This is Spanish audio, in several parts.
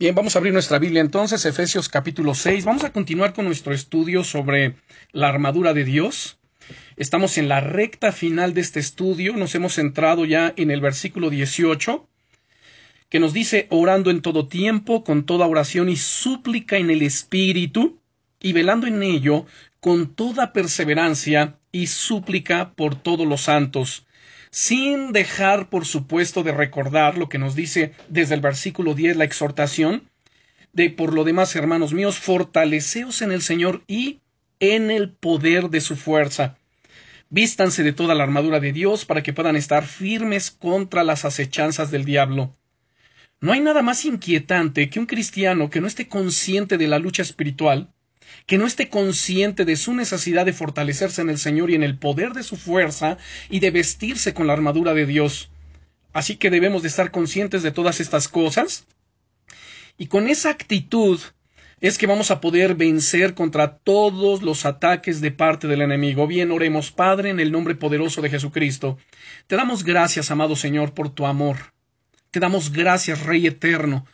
Bien, vamos a abrir nuestra Biblia entonces, Efesios capítulo 6. Vamos a continuar con nuestro estudio sobre la armadura de Dios. Estamos en la recta final de este estudio, nos hemos centrado ya en el versículo 18, que nos dice orando en todo tiempo, con toda oración y súplica en el Espíritu, y velando en ello con toda perseverancia y súplica por todos los santos sin dejar, por supuesto, de recordar lo que nos dice desde el versículo 10 la exhortación de por lo demás, hermanos míos, fortaleceos en el Señor y en el poder de su fuerza. Vístanse de toda la armadura de Dios para que puedan estar firmes contra las acechanzas del diablo. No hay nada más inquietante que un cristiano que no esté consciente de la lucha espiritual que no esté consciente de su necesidad de fortalecerse en el Señor y en el poder de su fuerza y de vestirse con la armadura de Dios. Así que debemos de estar conscientes de todas estas cosas. Y con esa actitud es que vamos a poder vencer contra todos los ataques de parte del enemigo. Bien, oremos, Padre, en el nombre poderoso de Jesucristo. Te damos gracias, amado Señor, por tu amor. Te damos gracias, Rey eterno,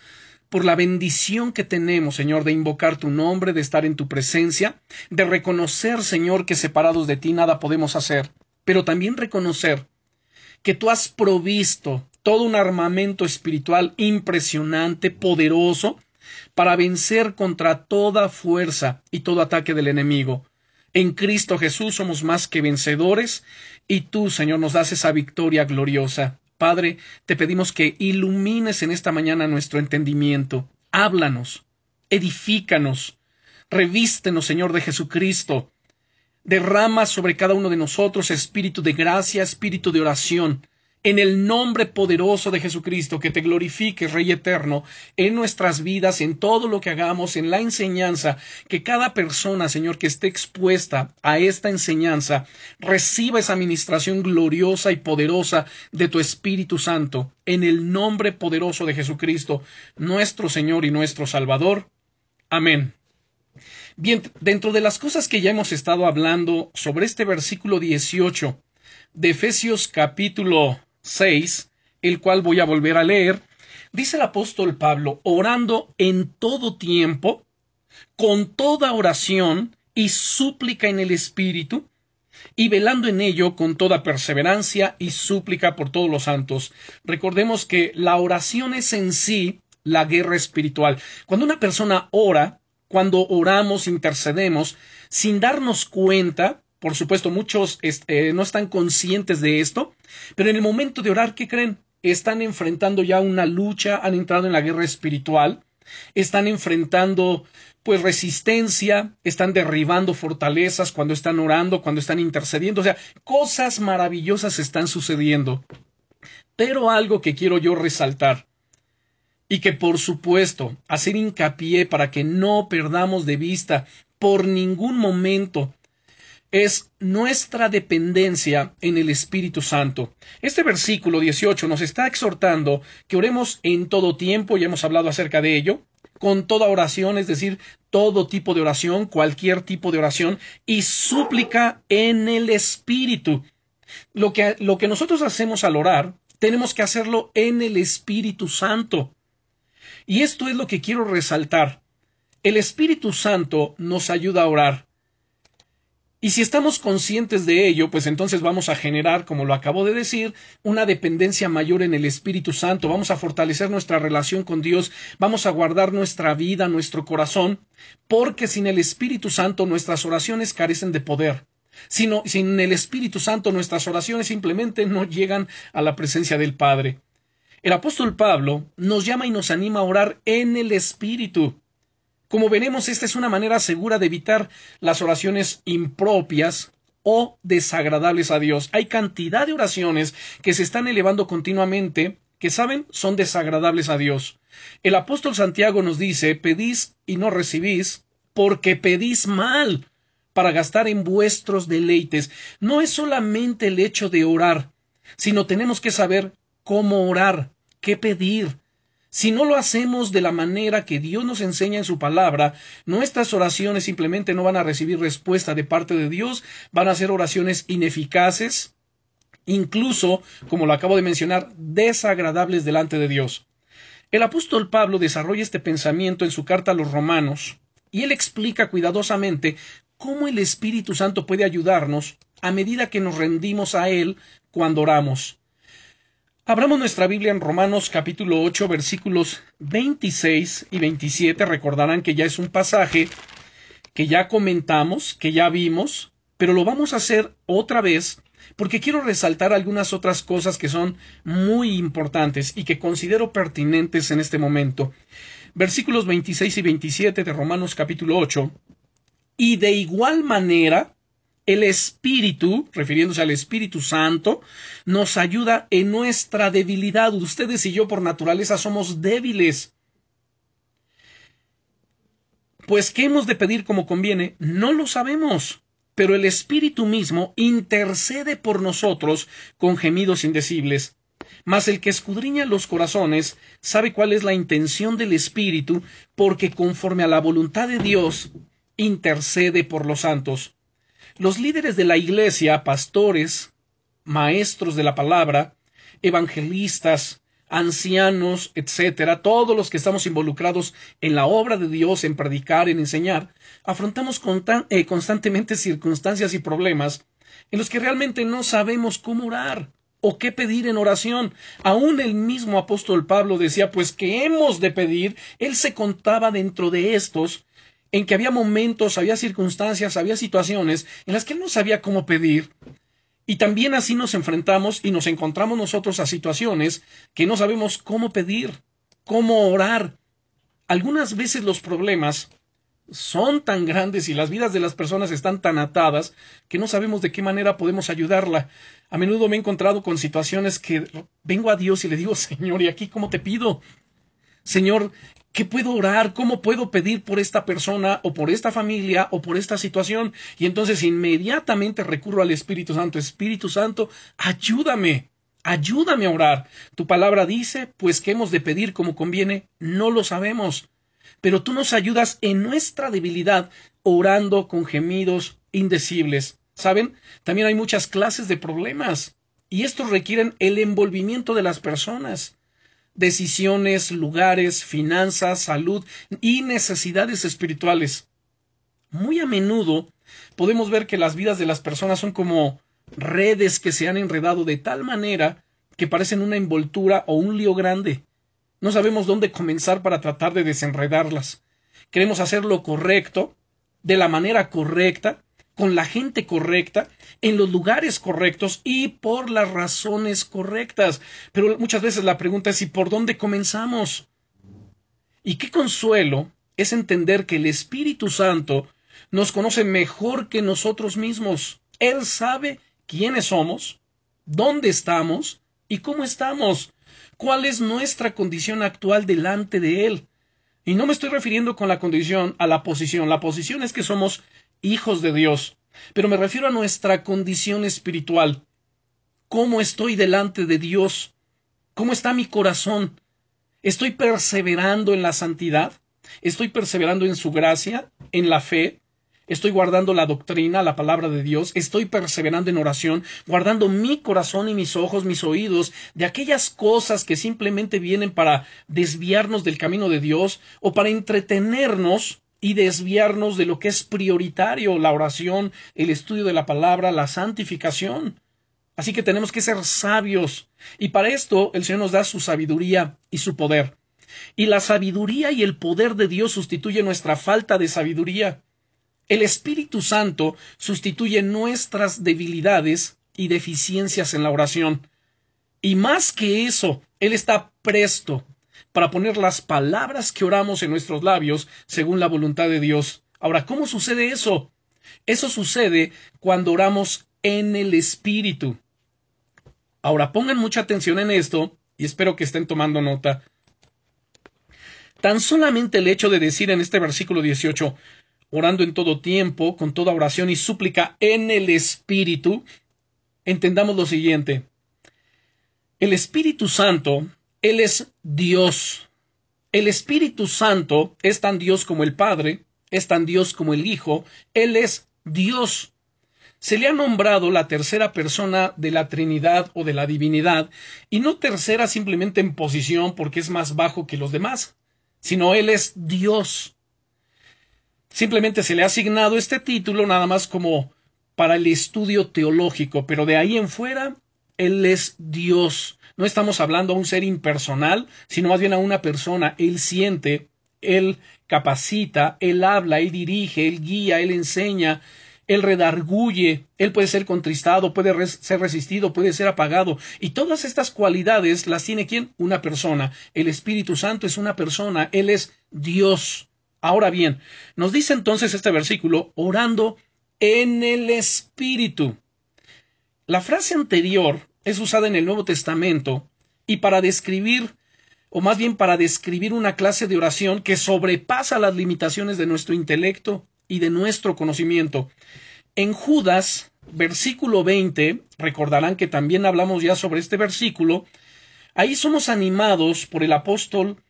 por la bendición que tenemos, Señor, de invocar tu nombre, de estar en tu presencia, de reconocer, Señor, que separados de ti nada podemos hacer, pero también reconocer que tú has provisto todo un armamento espiritual impresionante, poderoso, para vencer contra toda fuerza y todo ataque del enemigo. En Cristo Jesús somos más que vencedores, y tú, Señor, nos das esa victoria gloriosa. Padre, te pedimos que ilumines en esta mañana nuestro entendimiento. Háblanos, edifícanos, revístenos, Señor de Jesucristo. Derrama sobre cada uno de nosotros espíritu de gracia, espíritu de oración en el nombre poderoso de Jesucristo, que te glorifique, Rey eterno, en nuestras vidas, en todo lo que hagamos, en la enseñanza, que cada persona, Señor, que esté expuesta a esta enseñanza, reciba esa administración gloriosa y poderosa de tu Espíritu Santo, en el nombre poderoso de Jesucristo, nuestro Señor y nuestro Salvador. Amén. Bien, dentro de las cosas que ya hemos estado hablando sobre este versículo 18 de Efesios capítulo 6, el cual voy a volver a leer, dice el apóstol Pablo, orando en todo tiempo, con toda oración y súplica en el Espíritu, y velando en ello con toda perseverancia y súplica por todos los santos. Recordemos que la oración es en sí la guerra espiritual. Cuando una persona ora, cuando oramos, intercedemos, sin darnos cuenta, por supuesto, muchos este, no están conscientes de esto, pero en el momento de orar, ¿qué creen? Están enfrentando ya una lucha, han entrado en la guerra espiritual, están enfrentando pues resistencia, están derribando fortalezas cuando están orando, cuando están intercediendo, o sea, cosas maravillosas están sucediendo. Pero algo que quiero yo resaltar, y que por supuesto hacer hincapié para que no perdamos de vista por ningún momento es nuestra dependencia en el Espíritu Santo. Este versículo 18 nos está exhortando que oremos en todo tiempo, ya hemos hablado acerca de ello, con toda oración, es decir, todo tipo de oración, cualquier tipo de oración, y súplica en el Espíritu. Lo que, lo que nosotros hacemos al orar, tenemos que hacerlo en el Espíritu Santo. Y esto es lo que quiero resaltar. El Espíritu Santo nos ayuda a orar. Y si estamos conscientes de ello, pues entonces vamos a generar, como lo acabo de decir, una dependencia mayor en el Espíritu Santo, vamos a fortalecer nuestra relación con Dios, vamos a guardar nuestra vida, nuestro corazón, porque sin el Espíritu Santo nuestras oraciones carecen de poder. Sino, sin el Espíritu Santo nuestras oraciones simplemente no llegan a la presencia del Padre. El apóstol Pablo nos llama y nos anima a orar en el Espíritu. Como veremos, esta es una manera segura de evitar las oraciones impropias o desagradables a Dios. Hay cantidad de oraciones que se están elevando continuamente que saben son desagradables a Dios. El apóstol Santiago nos dice pedís y no recibís porque pedís mal para gastar en vuestros deleites. No es solamente el hecho de orar, sino tenemos que saber cómo orar, qué pedir, si no lo hacemos de la manera que Dios nos enseña en su palabra, nuestras oraciones simplemente no van a recibir respuesta de parte de Dios, van a ser oraciones ineficaces, incluso, como lo acabo de mencionar, desagradables delante de Dios. El apóstol Pablo desarrolla este pensamiento en su carta a los romanos, y él explica cuidadosamente cómo el Espíritu Santo puede ayudarnos a medida que nos rendimos a Él cuando oramos. Abramos nuestra Biblia en Romanos capítulo 8 versículos 26 y 27. Recordarán que ya es un pasaje que ya comentamos, que ya vimos, pero lo vamos a hacer otra vez porque quiero resaltar algunas otras cosas que son muy importantes y que considero pertinentes en este momento. Versículos 26 y 27 de Romanos capítulo 8. Y de igual manera, el Espíritu, refiriéndose al Espíritu Santo, nos ayuda en nuestra debilidad. Ustedes y yo por naturaleza somos débiles. Pues, ¿qué hemos de pedir como conviene? No lo sabemos, pero el Espíritu mismo intercede por nosotros con gemidos indecibles. Mas el que escudriña los corazones sabe cuál es la intención del Espíritu, porque conforme a la voluntad de Dios, intercede por los santos. Los líderes de la Iglesia, pastores, maestros de la palabra, evangelistas, ancianos, etcétera, todos los que estamos involucrados en la obra de Dios, en predicar, en enseñar, afrontamos eh, constantemente circunstancias y problemas en los que realmente no sabemos cómo orar o qué pedir en oración. Aún el mismo apóstol Pablo decía, pues que hemos de pedir, él se contaba dentro de estos en que había momentos, había circunstancias, había situaciones en las que él no sabía cómo pedir. Y también así nos enfrentamos y nos encontramos nosotros a situaciones que no sabemos cómo pedir, cómo orar. Algunas veces los problemas son tan grandes y las vidas de las personas están tan atadas que no sabemos de qué manera podemos ayudarla. A menudo me he encontrado con situaciones que vengo a Dios y le digo, Señor, ¿y aquí cómo te pido? Señor, ¿Qué puedo orar? ¿Cómo puedo pedir por esta persona o por esta familia o por esta situación? Y entonces inmediatamente recurro al Espíritu Santo. Espíritu Santo, ayúdame. Ayúdame a orar. Tu palabra dice, pues que hemos de pedir como conviene, no lo sabemos. Pero tú nos ayudas en nuestra debilidad, orando con gemidos indecibles. ¿Saben? También hay muchas clases de problemas. Y estos requieren el envolvimiento de las personas decisiones, lugares, finanzas, salud y necesidades espirituales. Muy a menudo podemos ver que las vidas de las personas son como redes que se han enredado de tal manera que parecen una envoltura o un lío grande. No sabemos dónde comenzar para tratar de desenredarlas. Queremos hacer lo correcto, de la manera correcta, con la gente correcta, en los lugares correctos y por las razones correctas. Pero muchas veces la pregunta es ¿y por dónde comenzamos? Y qué consuelo es entender que el Espíritu Santo nos conoce mejor que nosotros mismos. Él sabe quiénes somos, dónde estamos y cómo estamos, cuál es nuestra condición actual delante de Él. Y no me estoy refiriendo con la condición a la posición. La posición es que somos hijos de Dios, pero me refiero a nuestra condición espiritual. ¿Cómo estoy delante de Dios? ¿Cómo está mi corazón? ¿Estoy perseverando en la santidad? ¿Estoy perseverando en su gracia, en la fe? Estoy guardando la doctrina, la palabra de Dios. Estoy perseverando en oración, guardando mi corazón y mis ojos, mis oídos de aquellas cosas que simplemente vienen para desviarnos del camino de Dios o para entretenernos y desviarnos de lo que es prioritario, la oración, el estudio de la palabra, la santificación. Así que tenemos que ser sabios. Y para esto el Señor nos da su sabiduría y su poder. Y la sabiduría y el poder de Dios sustituye nuestra falta de sabiduría. El Espíritu Santo sustituye nuestras debilidades y deficiencias en la oración. Y más que eso, Él está presto para poner las palabras que oramos en nuestros labios según la voluntad de Dios. Ahora, ¿cómo sucede eso? Eso sucede cuando oramos en el Espíritu. Ahora, pongan mucha atención en esto y espero que estén tomando nota. Tan solamente el hecho de decir en este versículo 18, orando en todo tiempo, con toda oración y súplica en el Espíritu, entendamos lo siguiente. El Espíritu Santo él es Dios. El Espíritu Santo es tan Dios como el Padre, es tan Dios como el Hijo, Él es Dios. se le ha nombrado la tercera persona de la Trinidad o de la divinidad, y no tercera simplemente en posición porque es más bajo que los demás, sino Él es Dios. Simplemente se le ha asignado este título nada más como para el estudio teológico, pero de ahí en fuera, Él es Dios. No estamos hablando a un ser impersonal, sino más bien a una persona. Él siente, Él capacita, Él habla, Él dirige, Él guía, Él enseña, él redarguye, Él puede ser contristado, puede ser resistido, puede ser apagado. Y todas estas cualidades las tiene quién? Una persona. El Espíritu Santo es una persona, Él es Dios. Ahora bien, nos dice entonces este versículo, orando en el Espíritu. La frase anterior es usada en el Nuevo Testamento y para describir, o más bien para describir una clase de oración que sobrepasa las limitaciones de nuestro intelecto y de nuestro conocimiento. En Judas, versículo 20, recordarán que también hablamos ya sobre este versículo, ahí somos animados por el apóstol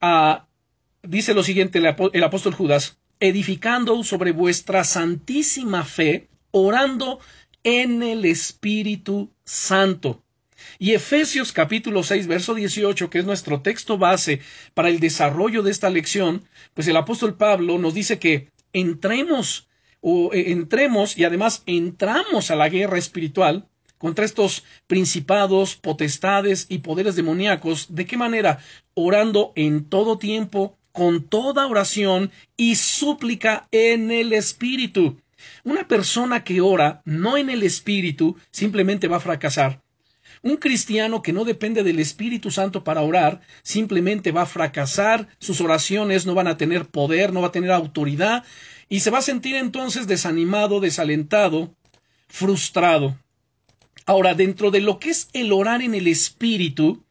a, dice lo siguiente el, apóstol Judas, edificando sobre vuestra santísima fe, orando en el Espíritu Santo. Y Efesios capítulo 6, verso 18, que es nuestro texto base para el desarrollo de esta lección, pues el apóstol Pablo nos dice que entremos o eh, entremos y además entramos a la guerra espiritual contra estos principados, potestades y poderes demoníacos. ¿De qué manera? Orando en todo tiempo, con toda oración y súplica en el Espíritu. Una persona que ora no en el Espíritu simplemente va a fracasar. Un cristiano que no depende del Espíritu Santo para orar simplemente va a fracasar, sus oraciones no van a tener poder, no va a tener autoridad y se va a sentir entonces desanimado, desalentado, frustrado. Ahora, dentro de lo que es el orar en el Espíritu,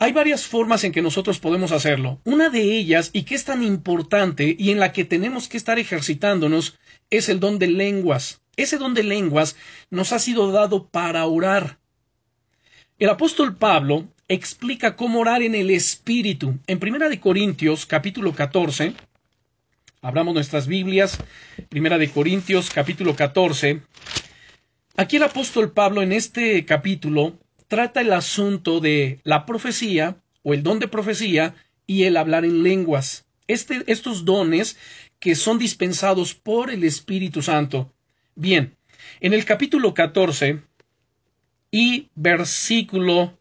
hay varias formas en que nosotros podemos hacerlo. Una de ellas, y que es tan importante y en la que tenemos que estar ejercitándonos, es el don de lenguas. Ese don de lenguas nos ha sido dado para orar. El apóstol Pablo explica cómo orar en el Espíritu. En Primera de Corintios, capítulo 14, abramos nuestras Biblias, Primera de Corintios, capítulo 14. Aquí el apóstol Pablo en este capítulo trata el asunto de la profecía o el don de profecía y el hablar en lenguas. Este, estos dones que son dispensados por el Espíritu Santo. Bien, en el capítulo 14, y versículo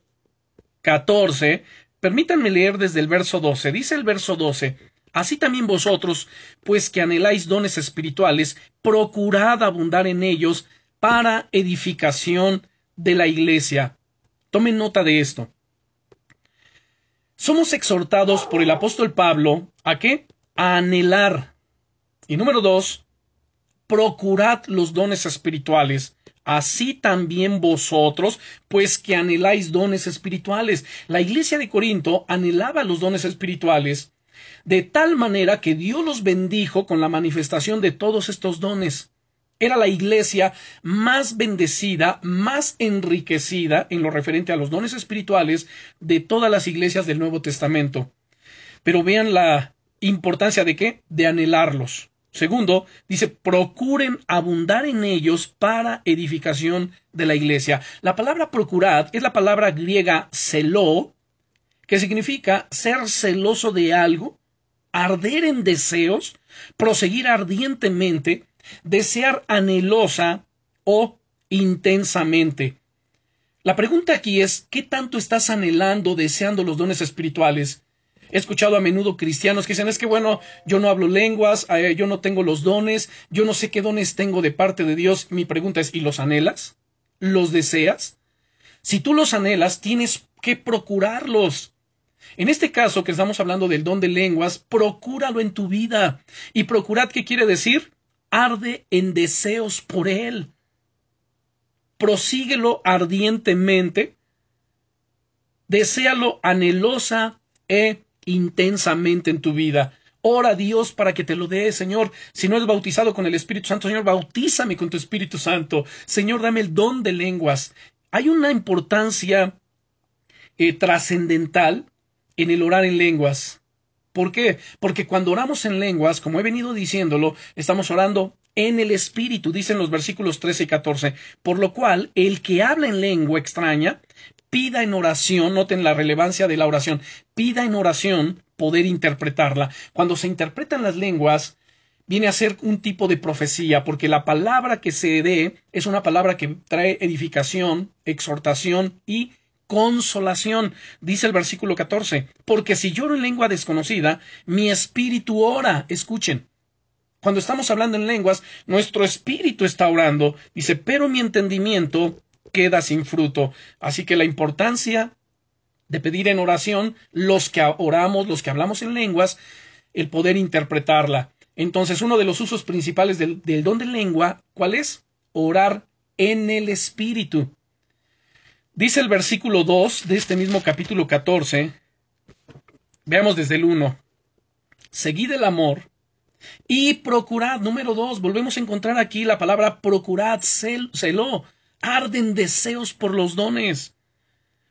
14. Permítanme leer desde el verso 12. Dice el verso 12. Así también vosotros, pues que anheláis dones espirituales, procurad abundar en ellos para edificación de la iglesia. Tomen nota de esto. Somos exhortados por el apóstol Pablo a qué? A anhelar. Y número dos, procurad los dones espirituales así también vosotros, pues que anheláis dones espirituales. La iglesia de Corinto anhelaba los dones espirituales, de tal manera que Dios los bendijo con la manifestación de todos estos dones. Era la iglesia más bendecida, más enriquecida en lo referente a los dones espirituales de todas las iglesias del Nuevo Testamento. Pero vean la importancia de qué? De anhelarlos. Segundo, dice, procuren abundar en ellos para edificación de la iglesia. La palabra procurad es la palabra griega celó, que significa ser celoso de algo, arder en deseos, proseguir ardientemente, desear anhelosa o intensamente. La pregunta aquí es, ¿qué tanto estás anhelando, deseando los dones espirituales? He escuchado a menudo cristianos que dicen, es que bueno, yo no hablo lenguas, eh, yo no tengo los dones, yo no sé qué dones tengo de parte de Dios. Mi pregunta es, ¿y los anhelas? ¿Los deseas? Si tú los anhelas, tienes que procurarlos. En este caso que estamos hablando del don de lenguas, procúralo en tu vida. ¿Y procurad qué quiere decir? Arde en deseos por él. Prosíguelo ardientemente. Desealo anhelosa e intensamente en tu vida. Ora a Dios para que te lo dé, Señor. Si no eres bautizado con el Espíritu Santo, Señor, bautízame con tu Espíritu Santo. Señor, dame el don de lenguas. Hay una importancia eh, trascendental en el orar en lenguas. ¿Por qué? Porque cuando oramos en lenguas, como he venido diciéndolo, estamos orando en el espíritu, dicen los versículos 13 y 14. Por lo cual, el que habla en lengua extraña, pida en oración, noten la relevancia de la oración, pida en oración poder interpretarla. Cuando se interpretan las lenguas, viene a ser un tipo de profecía, porque la palabra que se dé es una palabra que trae edificación, exhortación y consolación. Dice el versículo 14, porque si lloro en lengua desconocida, mi espíritu ora. Escuchen. Cuando estamos hablando en lenguas, nuestro espíritu está orando. Dice, pero mi entendimiento queda sin fruto. Así que la importancia de pedir en oración, los que oramos, los que hablamos en lenguas, el poder interpretarla. Entonces, uno de los usos principales del, del don de lengua, ¿cuál es? Orar en el espíritu. Dice el versículo 2 de este mismo capítulo 14, veamos desde el 1, seguid el amor y procurad, número 2, volvemos a encontrar aquí la palabra procurad, cel, celó, arden deseos por los dones.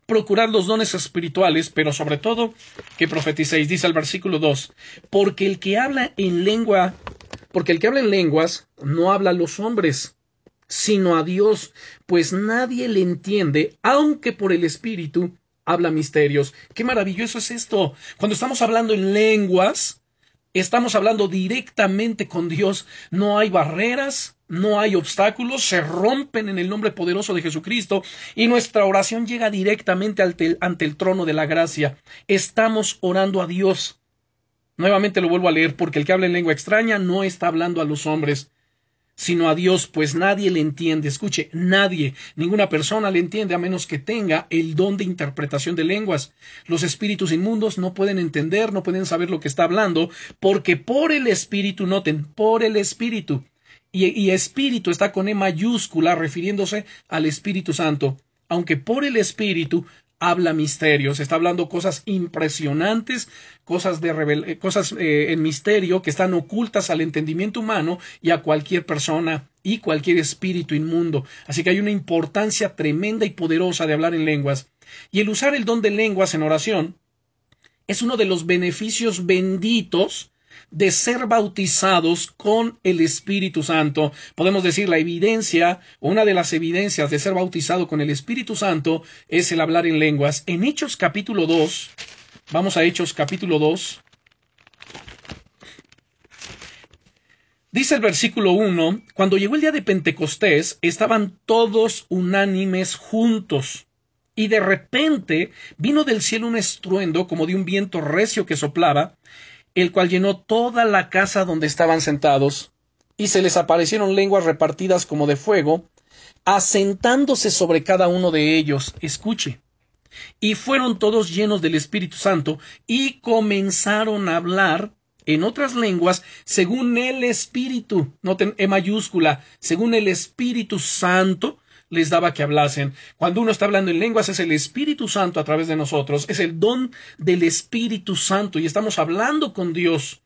Procurad los dones espirituales, pero sobre todo que profeticéis, dice el versículo 2, porque el que habla en lengua, porque el que habla en lenguas no habla a los hombres, sino a Dios, pues nadie le entiende, aunque por el Espíritu habla misterios. Qué maravilloso es esto. Cuando estamos hablando en lenguas, estamos hablando directamente con Dios. No hay barreras, no hay obstáculos, se rompen en el nombre poderoso de Jesucristo y nuestra oración llega directamente ante el, trono de la gracia. Estamos orando a Dios. Nuevamente lo vuelvo a leer porque el que habla en lengua extraña no está hablando a los hombres sino a Dios, pues nadie le entiende. Escuche, nadie, ninguna persona le entiende a menos que tenga el don de interpretación de lenguas. Los espíritus inmundos no pueden entender, no pueden saber lo que está hablando, porque por el espíritu, noten, por el espíritu. Y, espíritu está con E mayúscula refiriéndose al Espíritu Santo. Aunque por el espíritu habla misterios, está hablando cosas impresionantes, cosas de eh, cosas eh, en misterio que están ocultas al entendimiento humano y a cualquier persona y cualquier espíritu inmundo. Así que hay una importancia tremenda y poderosa de hablar en lenguas. Y el usar el don de lenguas en oración es uno de los beneficios benditos de ser bautizados con el Espíritu Santo. Podemos decir la evidencia, una de las evidencias de ser bautizado con el Espíritu Santo es el hablar en lenguas. En Hechos capítulo 2, vamos a Hechos capítulo 2. Dice el versículo 1, cuando llegó el día de Pentecostés, estaban todos unánimes juntos. Y de repente vino del cielo un estruendo como de un viento recio que soplaba, el cual llenó toda la casa donde estaban sentados, y se les aparecieron lenguas repartidas como de fuego, asentándose sobre cada uno de ellos. Escuche. Y fueron todos llenos del Espíritu Santo, y comenzaron a hablar en otras lenguas según el Espíritu, noten E mayúscula, según el Espíritu Santo les daba que hablasen. Cuando uno está hablando en lenguas es el Espíritu Santo a través de nosotros, es el don del Espíritu Santo y estamos hablando con Dios.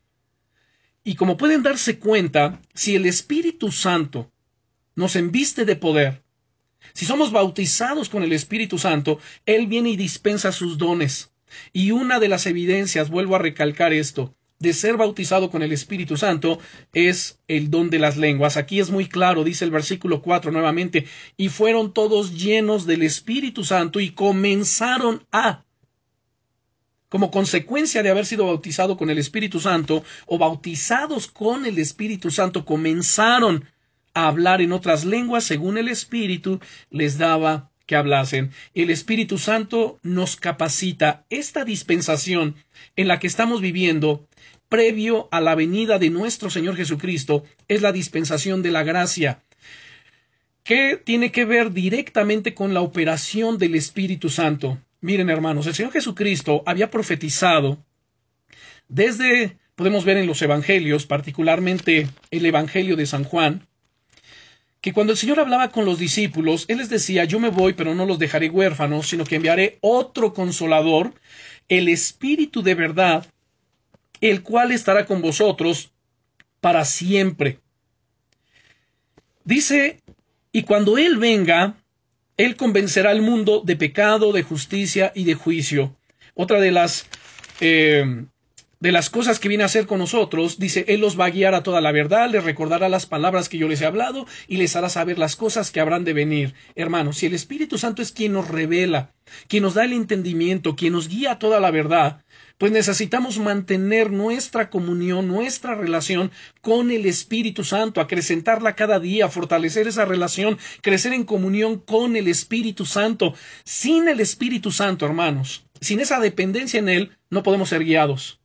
Y como pueden darse cuenta, si el Espíritu Santo nos enviste de poder, si somos bautizados con el Espíritu Santo, Él viene y dispensa sus dones. Y una de las evidencias, vuelvo a recalcar esto, de ser bautizado con el Espíritu Santo es el don de las lenguas. Aquí es muy claro, dice el versículo 4 nuevamente, y fueron todos llenos del Espíritu Santo y comenzaron a como consecuencia de haber sido bautizado con el Espíritu Santo o bautizados con el Espíritu Santo, comenzaron a hablar en otras lenguas según el Espíritu les daba que hablasen. El Espíritu Santo nos capacita. Esta dispensación en la que estamos viviendo previo a la venida de nuestro Señor Jesucristo es la dispensación de la gracia, que tiene que ver directamente con la operación del Espíritu Santo. Miren, hermanos, el Señor Jesucristo había profetizado desde, podemos ver en los Evangelios, particularmente el Evangelio de San Juan, que cuando el Señor hablaba con los discípulos, Él les decía, yo me voy, pero no los dejaré huérfanos, sino que enviaré otro consolador, el Espíritu de verdad, el cual estará con vosotros para siempre. Dice, y cuando Él venga, Él convencerá al mundo de pecado, de justicia y de juicio. Otra de las, eh, de las cosas que viene a hacer con nosotros, dice, Él los va a guiar a toda la verdad, les recordará las palabras que yo les he hablado y les hará saber las cosas que habrán de venir. Hermanos, si el Espíritu Santo es quien nos revela, quien nos da el entendimiento, quien nos guía a toda la verdad, pues necesitamos mantener nuestra comunión, nuestra relación con el Espíritu Santo, acrecentarla cada día, fortalecer esa relación, crecer en comunión con el Espíritu Santo. Sin el Espíritu Santo, hermanos, sin esa dependencia en Él, no podemos ser guiados.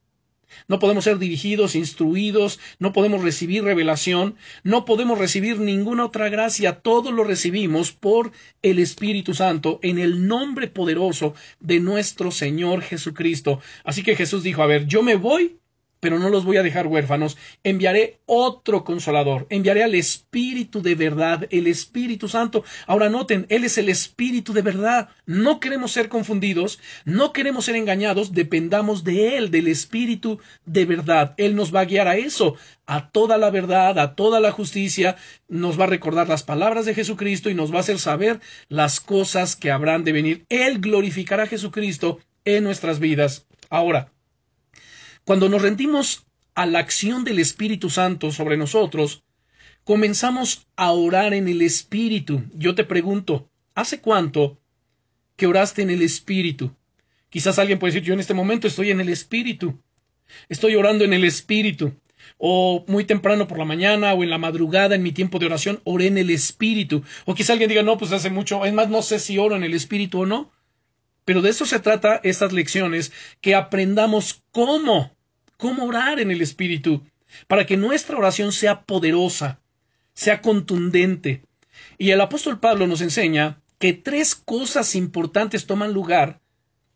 No podemos ser dirigidos, instruidos, no podemos recibir revelación, no podemos recibir ninguna otra gracia, todo lo recibimos por el Espíritu Santo en el nombre poderoso de nuestro Señor Jesucristo. Así que Jesús dijo, a ver, yo me voy pero no los voy a dejar huérfanos. Enviaré otro consolador, enviaré al Espíritu de verdad, el Espíritu Santo. Ahora noten, Él es el Espíritu de verdad. No queremos ser confundidos, no queremos ser engañados, dependamos de Él, del Espíritu de verdad. Él nos va a guiar a eso, a toda la verdad, a toda la justicia, nos va a recordar las palabras de Jesucristo y nos va a hacer saber las cosas que habrán de venir. Él glorificará a Jesucristo en nuestras vidas. Ahora, cuando nos rendimos a la acción del Espíritu Santo sobre nosotros, comenzamos a orar en el Espíritu. Yo te pregunto, ¿hace cuánto que oraste en el Espíritu? Quizás alguien puede decir, yo en este momento estoy en el Espíritu. Estoy orando en el Espíritu. O muy temprano por la mañana o en la madrugada en mi tiempo de oración oré en el Espíritu. O quizás alguien diga, no, pues hace mucho. Es más, no sé si oro en el Espíritu o no. Pero de eso se trata estas lecciones, que aprendamos cómo cómo orar en el Espíritu, para que nuestra oración sea poderosa, sea contundente. Y el apóstol Pablo nos enseña que tres cosas importantes toman lugar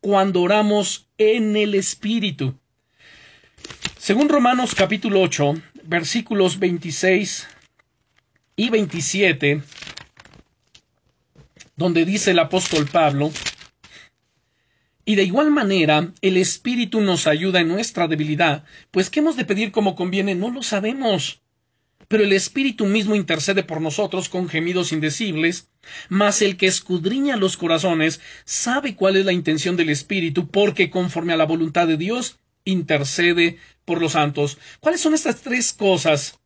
cuando oramos en el Espíritu. Según Romanos capítulo 8, versículos 26 y 27, donde dice el apóstol Pablo, y de igual manera, el Espíritu nos ayuda en nuestra debilidad, pues ¿qué hemos de pedir como conviene? No lo sabemos. Pero el Espíritu mismo intercede por nosotros con gemidos indecibles, mas el que escudriña los corazones sabe cuál es la intención del Espíritu, porque conforme a la voluntad de Dios, intercede por los santos. ¿Cuáles son estas tres cosas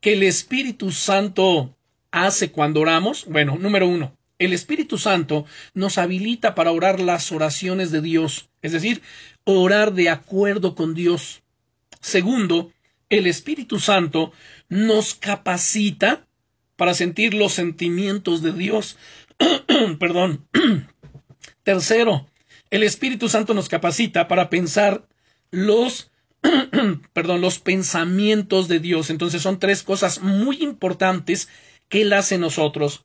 que el Espíritu Santo hace cuando oramos? Bueno, número uno, el Espíritu Santo nos habilita para orar las oraciones de Dios, es decir, orar de acuerdo con Dios. Segundo, el Espíritu Santo nos capacita para sentir los sentimientos de Dios. Perdón. Tercero, el Espíritu Santo nos capacita para pensar los perdón, los pensamientos de Dios. Entonces son tres cosas muy importantes que Él hace en nosotros.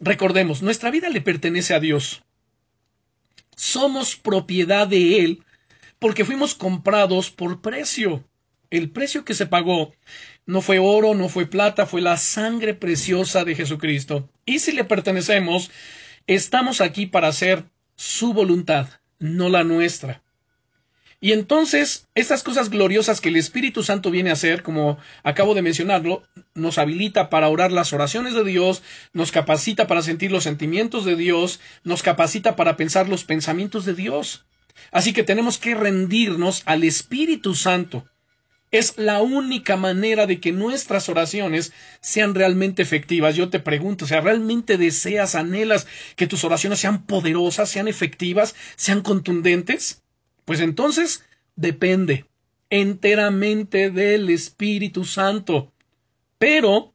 Recordemos, nuestra vida le pertenece a Dios. Somos propiedad de Él porque fuimos comprados por precio. El precio que se pagó no fue oro, no fue plata, fue la sangre preciosa de Jesucristo. Y si le pertenecemos, estamos aquí para hacer su voluntad, no la nuestra. Y entonces, estas cosas gloriosas que el Espíritu Santo viene a hacer, como acabo de mencionarlo, nos habilita para orar las oraciones de Dios, nos capacita para sentir los sentimientos de Dios, nos capacita para pensar los pensamientos de Dios. Así que tenemos que rendirnos al Espíritu Santo. Es la única manera de que nuestras oraciones sean realmente efectivas. Yo te pregunto, o sea, ¿realmente deseas, anhelas que tus oraciones sean poderosas, sean efectivas, sean contundentes? Pues entonces depende enteramente del Espíritu Santo. Pero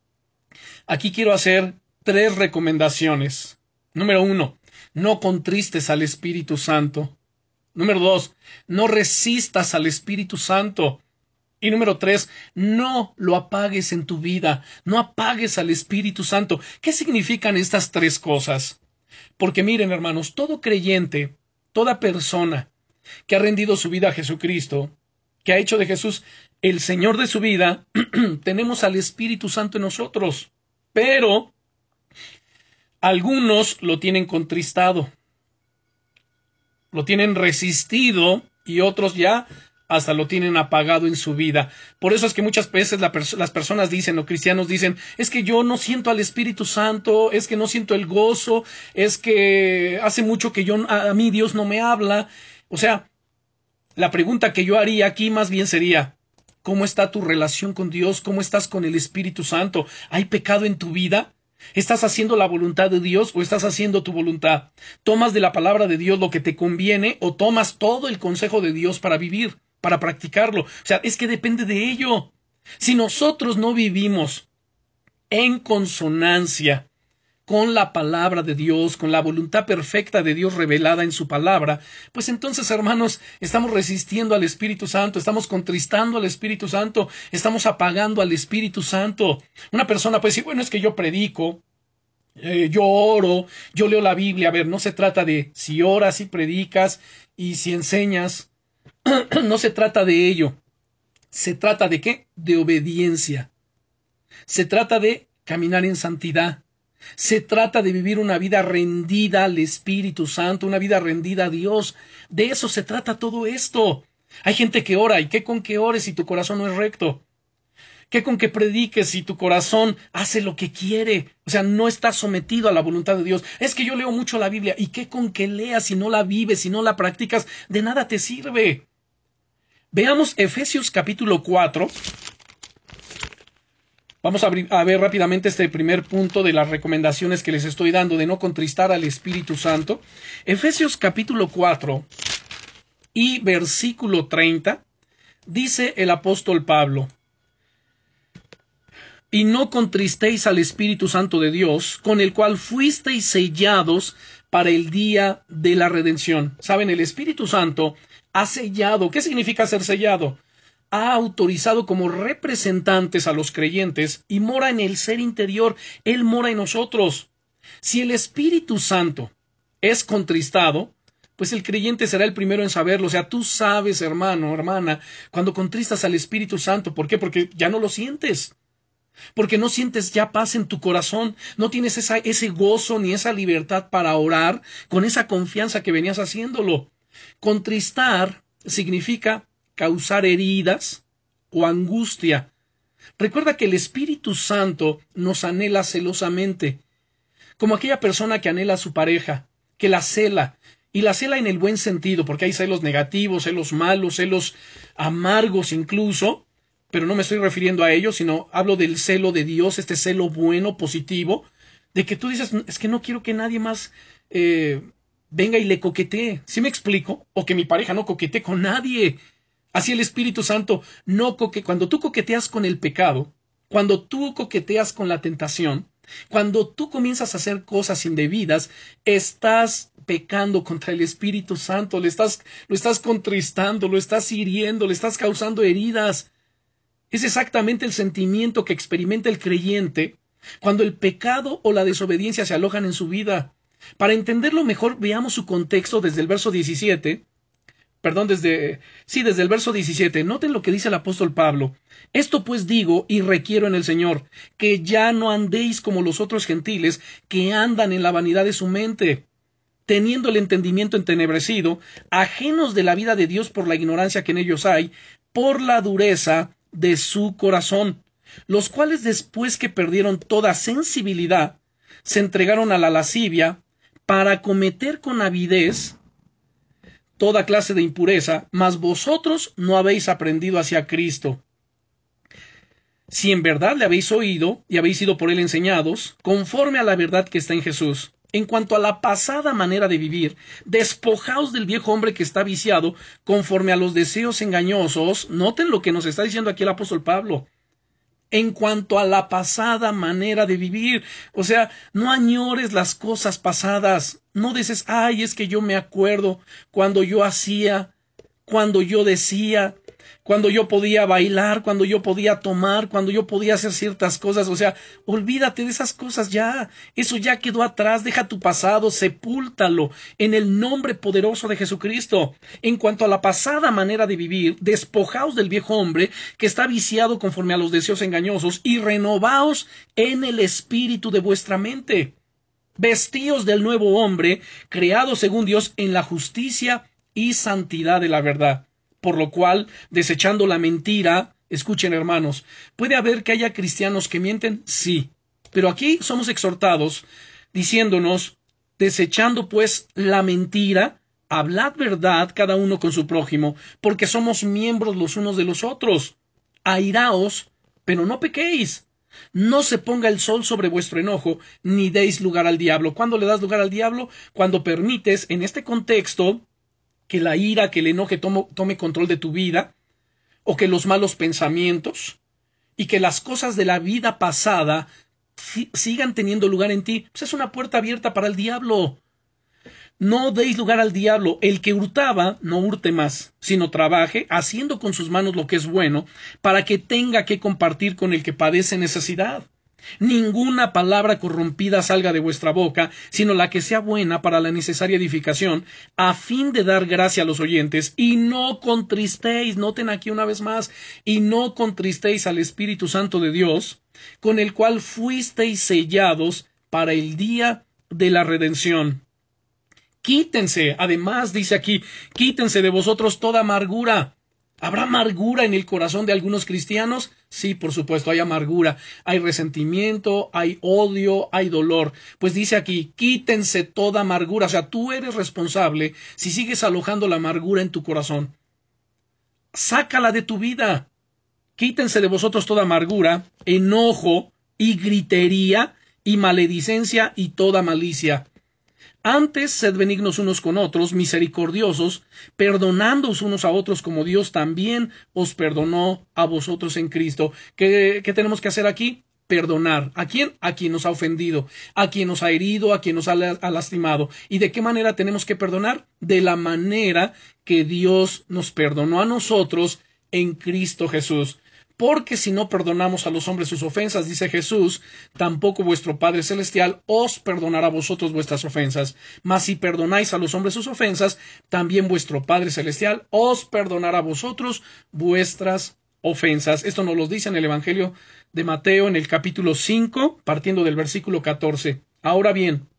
aquí quiero hacer tres recomendaciones. Número uno, no contristes al Espíritu Santo. Número dos, no resistas al Espíritu Santo. Y número tres, no lo apagues en tu vida, no apagues al Espíritu Santo. ¿Qué significan estas tres cosas? Porque miren, hermanos, todo creyente, toda persona que ha rendido su vida a Jesucristo, que ha hecho de Jesús el Señor de su vida, tenemos al Espíritu Santo en nosotros. Pero algunos lo tienen contristado, lo tienen resistido y otros ya hasta lo tienen apagado en su vida. Por eso es que muchas veces las personas dicen, o cristianos dicen, es que yo no siento al Espíritu Santo, es que no siento el gozo, es que hace mucho que yo, a mí Dios no me habla. O sea, La pregunta que yo haría aquí más bien sería, ¿cómo está tu relación con Dios? ¿Cómo estás con el Espíritu Santo? ¿Hay pecado en tu vida? ¿Estás haciendo la voluntad de Dios o estás haciendo tu voluntad? ¿Tomas de la palabra de Dios lo que te conviene o tomas todo el consejo de Dios para vivir, para practicarlo? O sea, es que depende de ello. Si nosotros no vivimos en consonancia con la palabra de Dios, con la voluntad perfecta de Dios revelada en su palabra, pues entonces, hermanos, estamos resistiendo al Espíritu Santo, estamos contristando al Espíritu Santo, estamos apagando al Espíritu Santo. Una persona puede decir, bueno, es que yo predico, eh, yo oro, yo leo la Biblia. A ver, no se trata de si oras y predicas y si enseñas, no se trata de ello. Se trata de qué? De obediencia. Se trata de caminar en santidad. Se trata de vivir una vida rendida al Espíritu Santo, una vida rendida a Dios. De eso se trata todo esto. Hay gente que ora, ¿y qué con que ores si tu corazón no es recto? ¿Qué con que prediques si tu corazón hace lo que quiere? O sea, no está sometido a la voluntad de Dios. Es que yo leo mucho la Biblia. ¿Y qué con que leas si no la vives, si no la practicas? De nada te sirve. Veamos Efesios capítulo 4, Vamos a, ver rápidamente este primer punto de las recomendaciones que les estoy dando de no contristar al Espíritu Santo. Efesios capítulo 4 y versículo 30 dice el apóstol Pablo, y no contristéis al Espíritu Santo de Dios, con el cual fuisteis sellados para el día de la redención. Saben, el Espíritu Santo ha sellado. ¿Qué significa ser sellado? Ha autorizado como representantes a los creyentes y mora en el ser interior, Él mora en nosotros. Si el Espíritu Santo es contristado, pues el creyente será el primero en saberlo. O sea, tú sabes, hermano, hermana, cuando contristas al Espíritu Santo. ¿Por qué? Porque ya no lo sientes. Porque no sientes ya paz en tu corazón, no tienes ese gozo ni esa libertad para orar con esa confianza que venías haciéndolo. Contristar significa causar heridas o angustia. Recuerda que el Espíritu Santo nos anhela celosamente, como aquella persona que anhela a su pareja, que la cela, y la cela en el buen sentido, porque hay celos negativos, celos malos, celos amargos incluso, pero no me estoy refiriendo a ellos, sino hablo del celo de Dios, este celo bueno, positivo, de que tú dices, es que no quiero que nadie más eh, venga y le coquetee, ¿sí me explico? O que mi pareja no coquetee con nadie, Así el Espíritu Santo no coque cuando tú coqueteas con el pecado, cuando tú coqueteas con la tentación, cuando tú comienzas a hacer cosas indebidas, estás pecando contra el Espíritu Santo, estás, lo estás contristando, lo estás hiriendo, le estás causando heridas. Es exactamente el sentimiento que experimenta el creyente cuando el pecado o la desobediencia se alojan en su vida. Para entenderlo mejor, veamos su contexto desde el verso 17 perdón, desde, sí, desde el verso 17. Noten lo que dice el apóstol Pablo. Esto pues digo y requiero en el Señor, que ya no andéis como los otros gentiles que andan en la vanidad de su mente, teniendo el entendimiento entenebrecido, ajenos de la vida de Dios por la ignorancia que en ellos hay, por la dureza de su corazón, los cuales después que perdieron toda sensibilidad, se entregaron a la lascivia para cometer con avidez toda clase de impureza, mas vosotros no habéis aprendido hacia Cristo. Si en verdad le habéis oído y habéis sido por él enseñados, conforme a la verdad que está en Jesús, en cuanto a la pasada manera de vivir, despojaos del viejo hombre que está viciado conforme a los deseos engañosos. Noten lo que nos está diciendo aquí el apóstol Pablo en cuanto a la pasada manera de vivir. O sea, no añores las cosas pasadas. No dices, ay, es que yo me acuerdo cuando yo hacía, cuando yo decía, cuando yo podía bailar, cuando yo podía tomar, cuando yo podía hacer ciertas cosas. O sea, olvídate de esas cosas ya. Eso ya quedó atrás. Deja tu pasado, sepúltalo en el nombre poderoso de Jesucristo. En cuanto a la pasada manera de vivir, despojaos del viejo hombre que está viciado conforme a los deseos engañosos y renovaos en el espíritu de vuestra mente. Vestíos del nuevo hombre, creado según Dios en la justicia y santidad de la verdad por lo cual, desechando la mentira, escuchen hermanos, ¿puede haber que haya cristianos que mienten? Sí, pero aquí somos exhortados diciéndonos, desechando pues la mentira, hablad verdad cada uno con su prójimo, porque somos miembros los unos de los otros. Airaos, pero no pequéis. No se ponga el sol sobre vuestro enojo, ni deis lugar al diablo. ¿Cuándo le das lugar al diablo? Cuando permites, en este contexto, que la ira, que el enoje tome control de tu vida, o que los malos pensamientos, y que las cosas de la vida pasada sigan teniendo lugar en ti, pues es una puerta abierta para el diablo. No deis lugar al diablo. El que hurtaba, no hurte más, sino trabaje, haciendo con sus manos lo que es bueno, para que tenga que compartir con el que padece necesidad. Ninguna palabra corrompida salga de vuestra boca, sino la que sea buena para la necesaria edificación, a fin de dar gracia a los oyentes, y no contristéis, noten aquí una vez más, y no contristéis al Espíritu Santo de Dios, con el cual fuisteis sellados para el día de la redención. Quítense, además dice aquí, quítense de vosotros toda amargura. ¿Habrá amargura en el corazón de algunos cristianos? Sí, por supuesto, hay amargura, hay resentimiento, hay odio, hay dolor. Pues dice aquí, quítense toda amargura. O sea, tú eres responsable si sigues alojando la amargura en tu corazón. Sácala de tu vida. Quítense de vosotros toda amargura, enojo y gritería y maledicencia y toda malicia antes, sed benignos unos con otros, misericordiosos, perdonándoos unos a otros como Dios también os perdonó a vosotros en Cristo. ¿Qué, qué tenemos que hacer aquí? perdonar. ¿A quién? A quien nos ha ofendido, a quien nos ha herido, a quien nos ha, lastimado. ¿Y de qué manera tenemos que perdonar? De la manera que Dios nos perdonó a nosotros en Cristo Jesús. Porque si no perdonamos a los hombres sus ofensas, dice Jesús, tampoco vuestro Padre Celestial os perdonará a vosotros vuestras ofensas. Mas si perdonáis a los hombres sus ofensas, también vuestro Padre Celestial os perdonará a vosotros vuestras ofensas. Esto nos lo dice en el Evangelio de Mateo en el capítulo 5, partiendo del versículo 14. Ahora bien,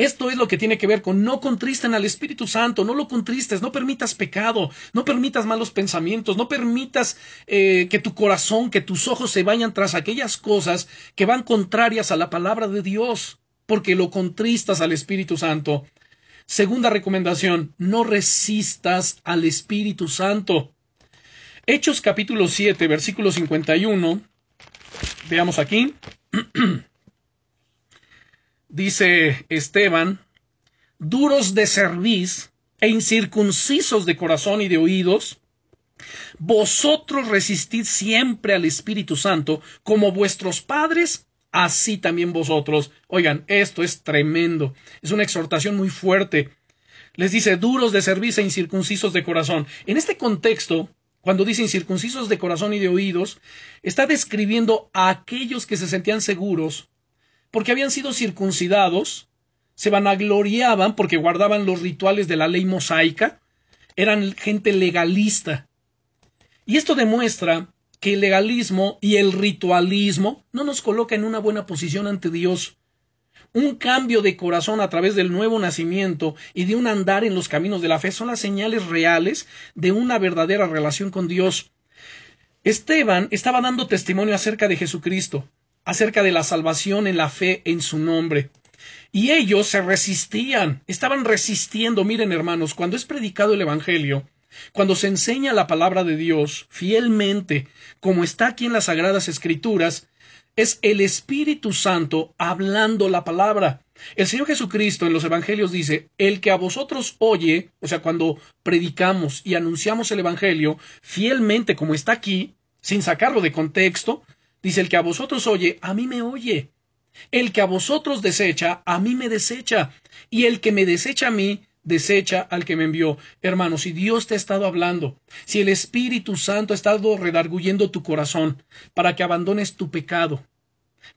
esto es lo que tiene que ver con no contristen al Espíritu Santo, no lo contristes, no permitas pecado, no permitas malos pensamientos, no permitas eh, que tu corazón, que tus ojos se vayan tras aquellas cosas que van contrarias a la palabra de Dios, porque lo contristas al Espíritu Santo. Segunda recomendación, no resistas al Espíritu Santo. Hechos capítulo 7, versículo 51. Veamos aquí. dice Esteban, duros de cerviz e incircuncisos de corazón y de oídos, vosotros resistid siempre al Espíritu Santo, como vuestros padres, así también vosotros. Oigan, esto es tremendo, es una exhortación muy fuerte. Les dice duros de cerviz e incircuncisos de corazón. En este contexto, cuando dice incircuncisos de corazón y de oídos, está describiendo a aquellos que se sentían seguros porque habían sido circuncidados, se vanagloriaban porque guardaban los rituales de la ley mosaica, eran gente legalista. Y esto demuestra que el legalismo y el ritualismo no nos coloca en una buena posición ante Dios. Un cambio de corazón a través del nuevo nacimiento y de un andar en los caminos de la fe son las señales reales de una verdadera relación con Dios. Esteban estaba dando testimonio acerca de Jesucristo, acerca de la salvación en la fe en su nombre. Y ellos se resistían, estaban resistiendo. Miren, hermanos, cuando es predicado el Evangelio, cuando se enseña la palabra de Dios fielmente, como está aquí en las Sagradas Escrituras, es el Espíritu Santo hablando la palabra. El Señor Jesucristo en los Evangelios dice, el que a vosotros oye, o sea, cuando predicamos y anunciamos el Evangelio fielmente como está aquí, sin sacarlo de contexto, Dice, el que a vosotros oye, a mí me oye. El que a vosotros desecha, a mí me desecha. Y el que me desecha a mí, desecha al que me envió. Hermano, si Dios te ha estado hablando, si el Espíritu Santo ha estado redarguyendo tu corazón para que abandones tu pecado,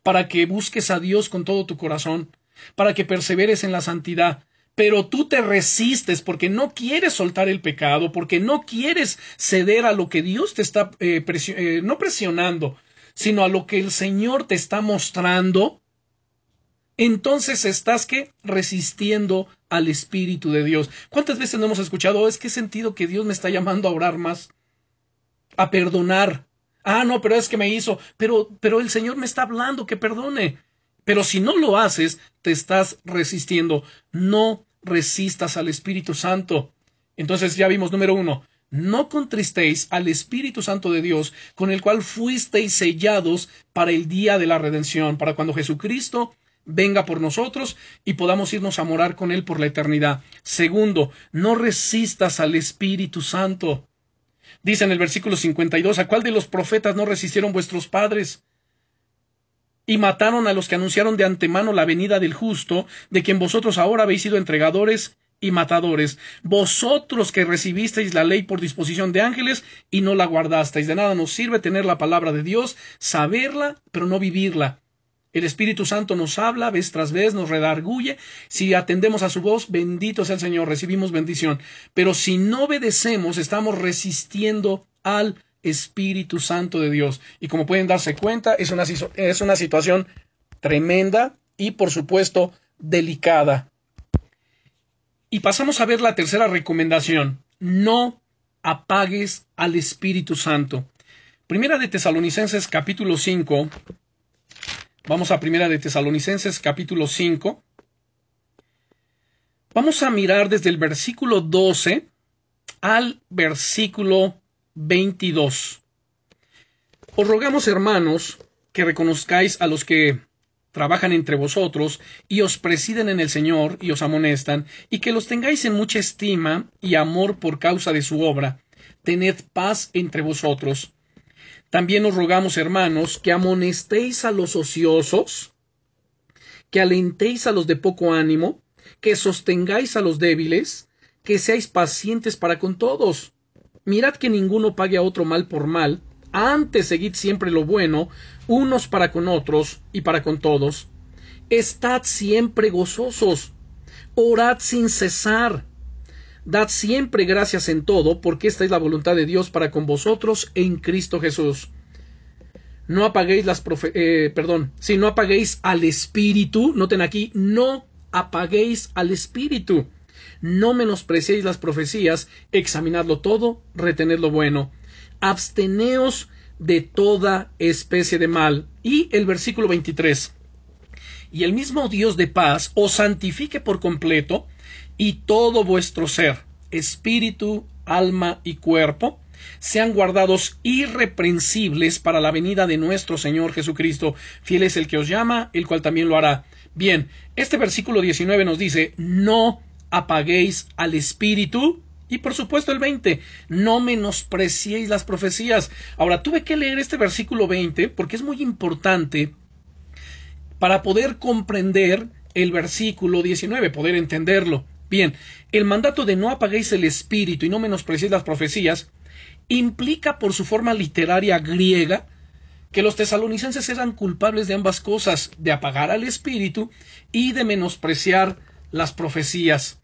para que busques a Dios con todo tu corazón, para que perseveres en la santidad, pero tú te resistes porque no quieres soltar el pecado, porque no quieres ceder a lo que Dios te está eh, eh, no presionando, sino a lo que el Señor te está mostrando, entonces estás que resistiendo al Espíritu de Dios. ¿Cuántas veces no hemos escuchado? Oh, es que he sentido que Dios me está llamando a orar más, a perdonar. Ah, no, pero es que me hizo, pero, pero el Señor me está hablando que perdone. Pero si no lo haces, te estás resistiendo. No resistas al Espíritu Santo. Entonces ya vimos número uno, no contristéis al Espíritu Santo de Dios, con el cual fuisteis sellados para el día de la redención, para cuando Jesucristo venga por nosotros y podamos irnos a morar con Él por la eternidad. Segundo, no resistas al Espíritu Santo. Dice en el versículo 52, ¿a cuál de los profetas no resistieron vuestros padres? Y mataron a los que anunciaron de antemano la venida del justo, de quien vosotros ahora habéis sido entregadores y matadores, vosotros que recibisteis la ley por disposición de ángeles y no la guardasteis. De nada nos sirve tener la palabra de Dios, saberla, pero no vivirla. El Espíritu Santo nos habla vez tras vez, nos redarguye. Si atendemos a su voz, bendito sea el Señor, recibimos bendición. Pero si no obedecemos, estamos resistiendo al Espíritu Santo de Dios. Y como pueden darse cuenta, es una, es una situación tremenda y, por supuesto, delicada. Y pasamos a ver la tercera recomendación. No apagues al Espíritu Santo. Primera de Tesalonicenses capítulo 5, Vamos a Primera de Tesalonicenses capítulo 5. Vamos a mirar desde el versículo 12 al versículo 22. Os rogamos, hermanos, que reconozcáis a los que trabajan entre vosotros y os presiden en el Señor y os amonestan, y que los tengáis en mucha estima y amor por causa de su obra. Tened paz entre vosotros. También os rogamos, hermanos, que amonestéis a los ociosos, que alentéis a los de poco ánimo, que sostengáis a los débiles, que seáis pacientes para con todos. Mirad que ninguno pague a otro mal por mal, antes seguid siempre lo bueno, unos para con otros y para con todos. Estad siempre gozosos, orad sin cesar, Dad siempre gracias en todo, porque esta es la voluntad de Dios para con vosotros en Cristo Jesús. No apaguéis las eh, si no apaguéis al Espíritu, noten aquí, no apaguéis al Espíritu. No menospreciéis las profecías, examinadlo todo, retened lo bueno. Absteneos de toda especie de mal. Y el versículo 23. Y el mismo Dios de paz os santifique por completo, y todo vuestro ser, espíritu, alma y cuerpo, sean guardados irreprensibles para la venida de nuestro Señor Jesucristo. Fiel es el que os llama, el cual también lo hará. Bien, este versículo 19 nos dice, no apaguéis al espíritu. Y por supuesto el 20, no menospreciéis las profecías. Ahora, tuve que leer este versículo 20 porque es muy importante para poder comprender el versículo 19, poder entenderlo. Bien, el mandato de no apaguéis el espíritu y no menospreciéis las profecías implica por su forma literaria griega que los tesalonicenses eran culpables de ambas cosas, de apagar al espíritu y de menospreciar las profecías.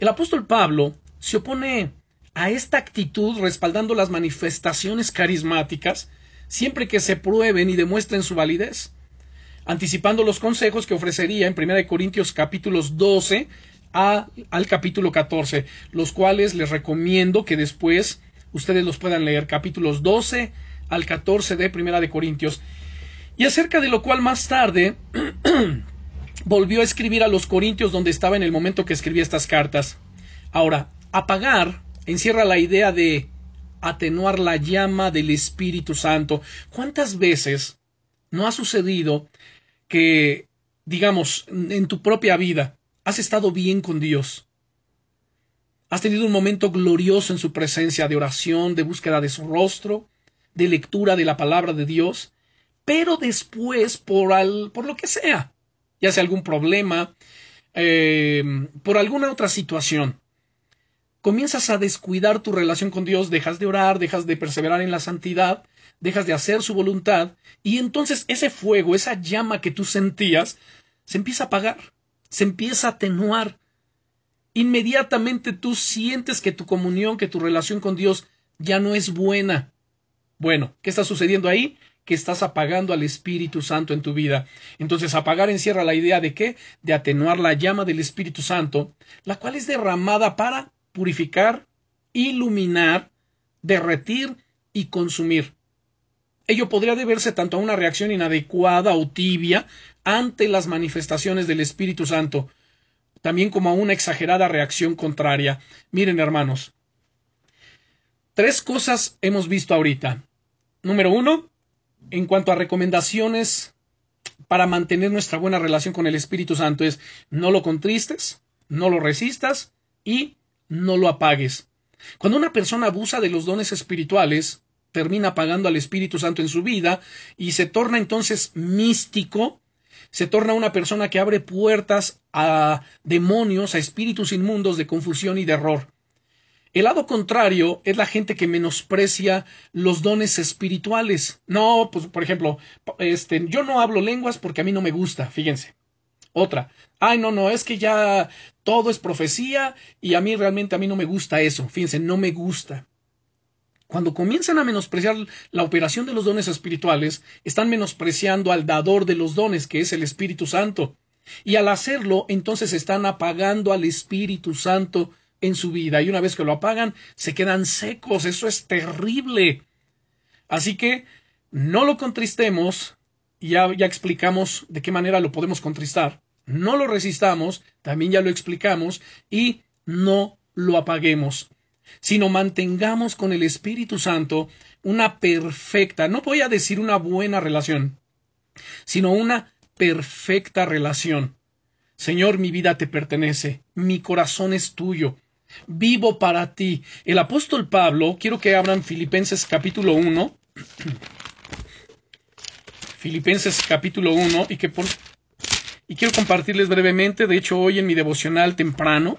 El apóstol Pablo se opone a esta actitud respaldando las manifestaciones carismáticas siempre que se prueben y demuestren su validez, anticipando los consejos que ofrecería en 1 Corintios capítulos 12 al capítulo 14, los cuales les recomiendo que después ustedes los puedan leer, capítulos 12 al 14 de Primera de Corintios. Y acerca de lo cual más tarde volvió a escribir a los Corintios donde estaba en el momento que escribía estas cartas. Ahora, apagar encierra la idea de atenuar la llama del Espíritu Santo. ¿Cuántas veces no ha sucedido que, digamos, en tu propia vida, Has estado bien con Dios. Has tenido un momento glorioso en su presencia de oración, de búsqueda de su rostro, de lectura de la palabra de Dios, pero después, por, al, por lo que sea, ya sea algún problema, eh, por alguna otra situación, comienzas a descuidar tu relación con Dios, dejas de orar, dejas de perseverar en la santidad, dejas de hacer su voluntad, y entonces ese fuego, esa llama que tú sentías, se empieza a apagar se empieza a atenuar. Inmediatamente tú sientes que tu comunión, que tu relación con Dios ya no es buena. Bueno, ¿qué está sucediendo ahí? Que estás apagando al Espíritu Santo en tu vida. Entonces, apagar encierra la idea de qué? De atenuar la llama del Espíritu Santo, la cual es derramada para purificar, iluminar, derretir y consumir. Ello podría deberse tanto a una reacción inadecuada o tibia ante las manifestaciones del Espíritu Santo, también como a una exagerada reacción contraria. Miren, hermanos, tres cosas hemos visto ahorita. Número uno, en cuanto a recomendaciones para mantener nuestra buena relación con el Espíritu Santo es no lo contristes, no lo resistas y no lo apagues. Cuando una persona abusa de los dones espirituales, termina apagando al Espíritu Santo en su vida y se torna entonces místico, se torna una persona que abre puertas a demonios, a espíritus inmundos de confusión y de error. El lado contrario es la gente que menosprecia los dones espirituales. No, pues por ejemplo, este, yo no hablo lenguas porque a mí no me gusta, fíjense. Otra, ay no, no, es que ya todo es profecía y a mí realmente a mí no me gusta eso. Fíjense, no me gusta. Cuando comienzan a menospreciar la operación de los dones espirituales, están menospreciando al dador de los dones, que es el Espíritu Santo. Y al hacerlo, entonces están apagando al Espíritu Santo en su vida. Y una vez que lo apagan, se quedan secos. Eso es terrible. Así que no lo contristemos. Ya, ya explicamos de qué manera lo podemos contristar. No lo resistamos. También ya lo explicamos. Y no lo apaguemos sino mantengamos con el Espíritu Santo una perfecta, no voy a decir una buena relación, sino una perfecta relación. Señor, mi vida te pertenece, mi corazón es tuyo, vivo para ti. El apóstol Pablo, quiero que abran Filipenses capítulo 1, Filipenses capítulo 1, y que por, y quiero compartirles brevemente, de hecho hoy en mi devocional temprano,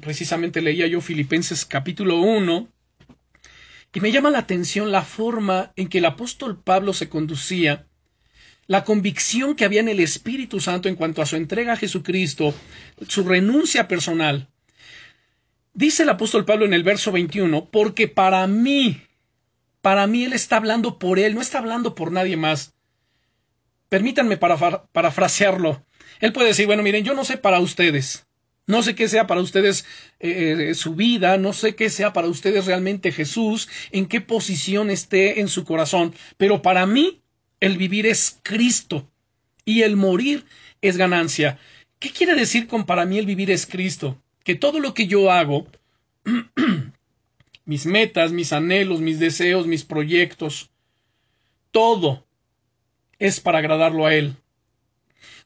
precisamente leía yo Filipenses capítulo 1, y me llama la atención la forma en que el apóstol Pablo se conducía, la convicción que había en el Espíritu Santo en cuanto a su entrega a Jesucristo, su renuncia personal. Dice el apóstol Pablo en el verso 21, porque para mí, para mí él está hablando por él, no está hablando por nadie más. Permítanme parafrasearlo. Él puede decir, bueno, miren, yo no sé para ustedes, no sé qué sea para ustedes eh, eh, su vida, no sé qué sea para ustedes realmente Jesús, en qué posición esté en su corazón, pero para mí el vivir es Cristo y el morir es ganancia. ¿Qué quiere decir con para mí el vivir es Cristo? Que todo lo que yo hago, mis metas, mis anhelos, mis deseos, mis proyectos, todo es para agradarlo a Él.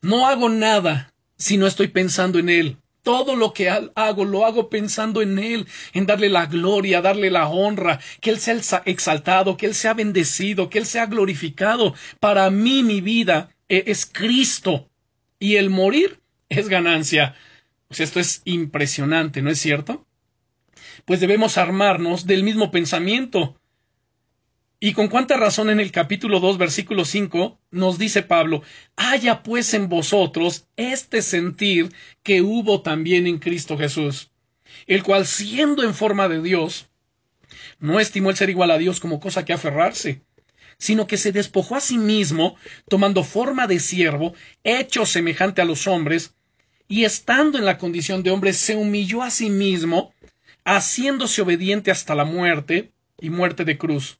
No hago nada si no estoy pensando en Él. Todo lo que hago lo hago pensando en Él, en darle la gloria, darle la honra, que Él sea exaltado, que Él sea bendecido, que Él sea glorificado. Para mí mi vida e-, es Cristo y el morir es ganancia. Pues esto es impresionante, ¿no es cierto? Pues debemos armarnos del mismo pensamiento. Y con cuánta razón en el capítulo 2, versículo 5, nos dice Pablo, haya pues en vosotros este sentir que hubo también en Cristo Jesús, el cual siendo en forma de Dios, no estimó el ser igual a Dios como cosa que aferrarse, sino que se despojó a sí mismo, tomando forma de siervo, hecho semejante a los hombres, y estando en la condición de hombre, se humilló a sí mismo, haciéndose obediente hasta la muerte y muerte de cruz